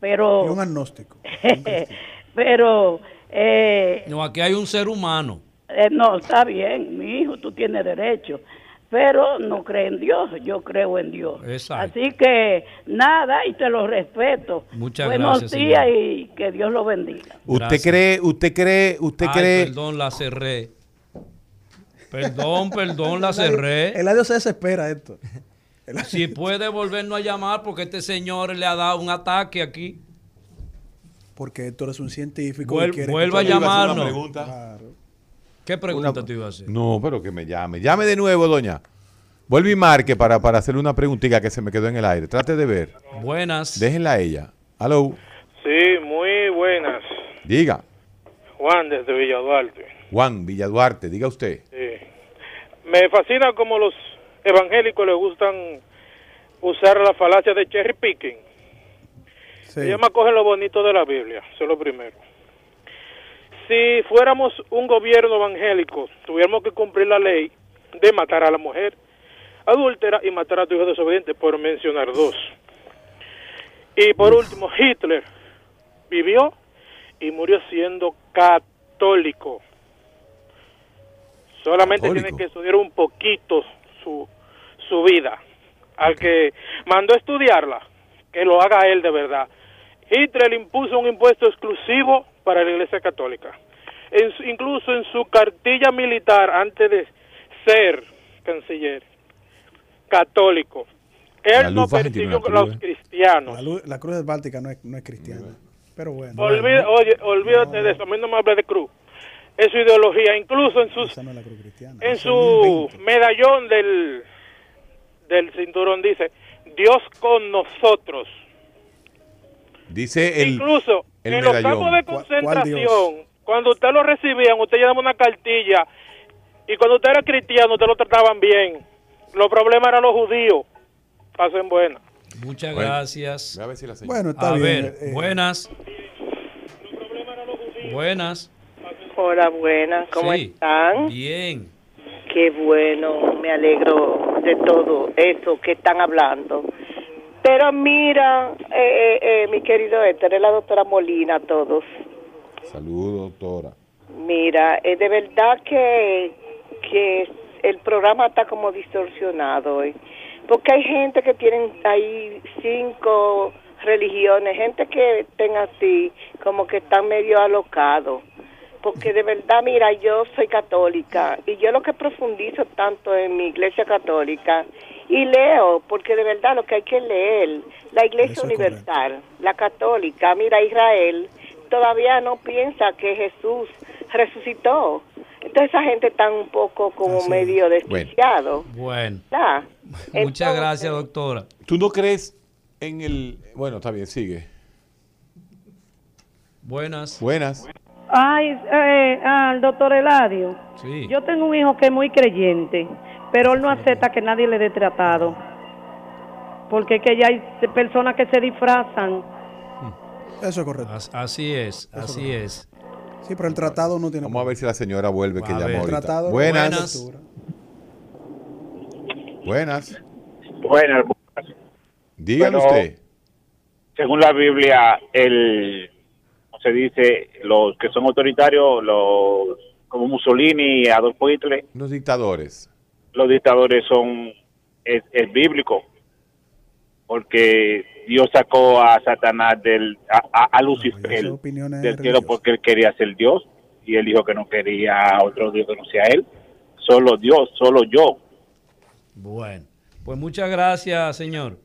pero... Y un agnóstico. pero eh, No, aquí hay un ser humano. eh, no, está bien, mi hijo, tú tienes derecho, pero no cree en Dios, yo creo en Dios. Exacto. Así que nada, y te lo respeto. Muchas Buenos gracias, días señor. y que Dios lo bendiga. ¿Usted cree, usted cree, usted Ay, cree? Perdón, la cerré. Perdón, perdón, la cerré. Eladio se desespera esto. Si puede volvernos a llamar porque este señor le ha dado un ataque aquí. Porque Héctor es un científico. Vuel- y quiere vuelva a llamarnos. pregunta. Claro. ¿Qué pregunta Una- te iba a hacer? No, pero que me llame. Llame de nuevo, doña. Vuelve y marque para, para hacerle una preguntita que se me quedó en el aire. Trate de ver. Buenas. Déjenla a ella. Aló. Sí, muy buenas. Diga. Juan desde Villa Duarte. Juan Villaduarte, diga usted. Sí. Me fascina como los evangélicos les gustan usar la falacia de cherry picking. Sí. Ellos más cogen lo bonito de la Biblia, eso es lo primero. Si fuéramos un gobierno evangélico, tuviéramos que cumplir la ley de matar a la mujer adúltera y matar a tu hijo desobediente, por mencionar dos. Y por último, Hitler vivió y murió siendo católico. Solamente Católico. tiene que estudiar un poquito su, su vida. Al que mandó a estudiarla, que lo haga él de verdad. Hitler impuso un impuesto exclusivo para la Iglesia Católica. En su- incluso en su cartilla militar, antes de ser canciller, católico, La él no persiguió a los cristianos. La, luz- la cruz del Báltica no es, no es cristiana. Pero bueno. Olvida- oye, olvídate de eso, a mí no me hables de cruz. Es su ideología, incluso en sus Esa no es la cruz cristiana. en su medallón del, del cinturón dice, Dios con nosotros. Dice el. Incluso el en los campos de ¿Cuál- cuál concentración, cuando usted lo recibían, usted llenaba una cartilla y cuando usted era cristiano, usted lo trataban bien. Los problemas eran los judíos. Pasen buena. Muchas Bueno. gracias. A ver si la Bueno, está A bien. ver, eh, buenas. Buenas. Hola, buenas, ¿cómo Sí. están? Bien. Qué bueno, me alegro de todo eso que están hablando. Pero mira, eh, eh, eh, mi querido Héctor, es la doctora Molina, todos. Saludos, doctora. Mira, eh, de verdad que, que el programa está como distorsionado hoy. Porque hay gente que tienen ahí cinco religiones, gente que estén así, como que están medio alocados. Porque de verdad, mira, yo soy católica y yo lo que profundizo tanto en mi iglesia católica y leo, porque de verdad lo que hay que leer, la iglesia universal, la católica, mira, Israel todavía no piensa que Jesús resucitó. Entonces esa gente está un poco como medio desquiciado. Bueno. Muchas gracias, doctora. ¿Tú no crees en el... Bueno, está bien, sigue. Buenas. Buenas. Ay, eh, al doctor Eladio. Sí. Yo tengo un hijo que es muy creyente, pero él no acepta que nadie le dé tratado. Porque es que ya hay personas que se disfrazan. Eso es correcto. As- Así es, así es. Sí, pero el tratado no tiene. Vamos a ver si la señora vuelve, que llamó ahorita. Tratado- Buenas. Buenas. Buenas. Dígame Bueno, usted. Según la Biblia, el, ¿cómo se dice, los que son autoritarios, los como Mussolini y Adolfo Hitler, Los dictadores. Los dictadores son, es, es bíblico, porque Dios sacó a Satanás del, a, Lucifer del cielo porque él quería ser Dios y él dijo que no quería a otro Dios que no sea él, solo Dios, solo yo. Bueno, pues muchas gracias, señor.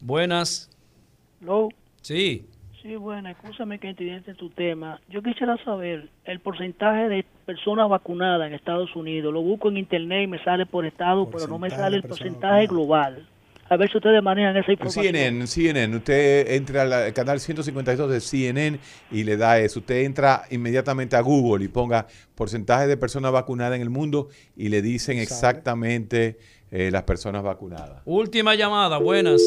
Buenas. Hello. Sí. Sí, bueno, escúchame que entiende tu tema. Yo quisiera saber el porcentaje de personas vacunadas en Estados Unidos. Lo busco en internet y me sale por estado, pero no me sale el porcentaje global. A ver si ustedes manejan esa información. CNN, CNN, usted entra al al canal 152 de CNN y le da eso. Usted entra inmediatamente a Google y ponga porcentaje de personas vacunadas en el mundo y le dicen exactamente eh, las personas vacunadas. Última llamada, buenas.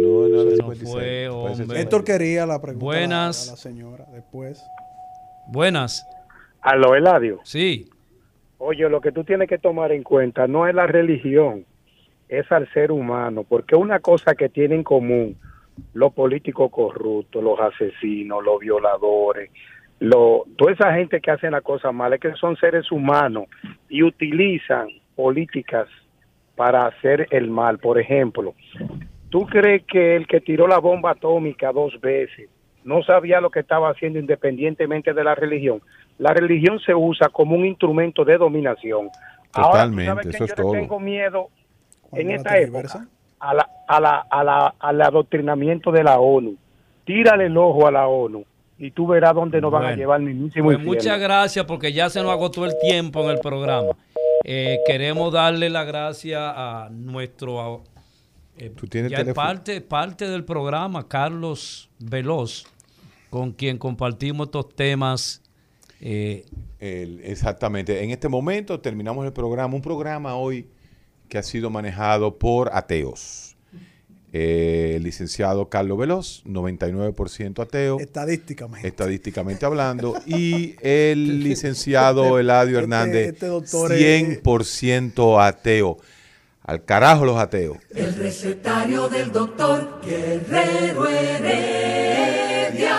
No, no, Se de nos 56. fue. Héctor quería la pregunta Buenas. a la señora después. Buenas. Aló, Eladio. Sí. Oye, lo que tú tienes que tomar en cuenta no es la religión, es al ser humano, porque una cosa que tienen en común los políticos corruptos, los asesinos, los violadores, lo, toda esa gente que hace las cosas malas, es que son seres humanos y utilizan políticas para hacer el mal. Por ejemplo, ¿tú crees que el que tiró la bomba atómica dos veces no sabía lo que estaba haciendo independientemente de la religión? La religión se usa como un instrumento de dominación. Ahora, ¿tú Totalmente, sabes eso que es yo todo. tengo miedo en esta época a la, a la, a la, al adoctrinamiento de la ONU. Tírale el ojo a la ONU y tú verás dónde nos van a llevar mismísimo Pues infierno. muchas gracias porque ya se nos agotó el tiempo en el programa. Eh, queremos darle la gracia a nuestro eh, ¿Tú tienes ya parte, parte del programa, Carlos Veloz, con quien compartimos estos temas. eh, El- exactamente. En este momento terminamos el programa, un programa hoy que ha sido manejado por ateos. Eh, el licenciado Carlos Veloz, 99% ateo. Estadísticamente. Estadísticamente hablando. Y el licenciado Eladio Hernández, este doctor es- 100% ateo. Al carajo los ateos. El recetario del doctor Guerrero Heredia.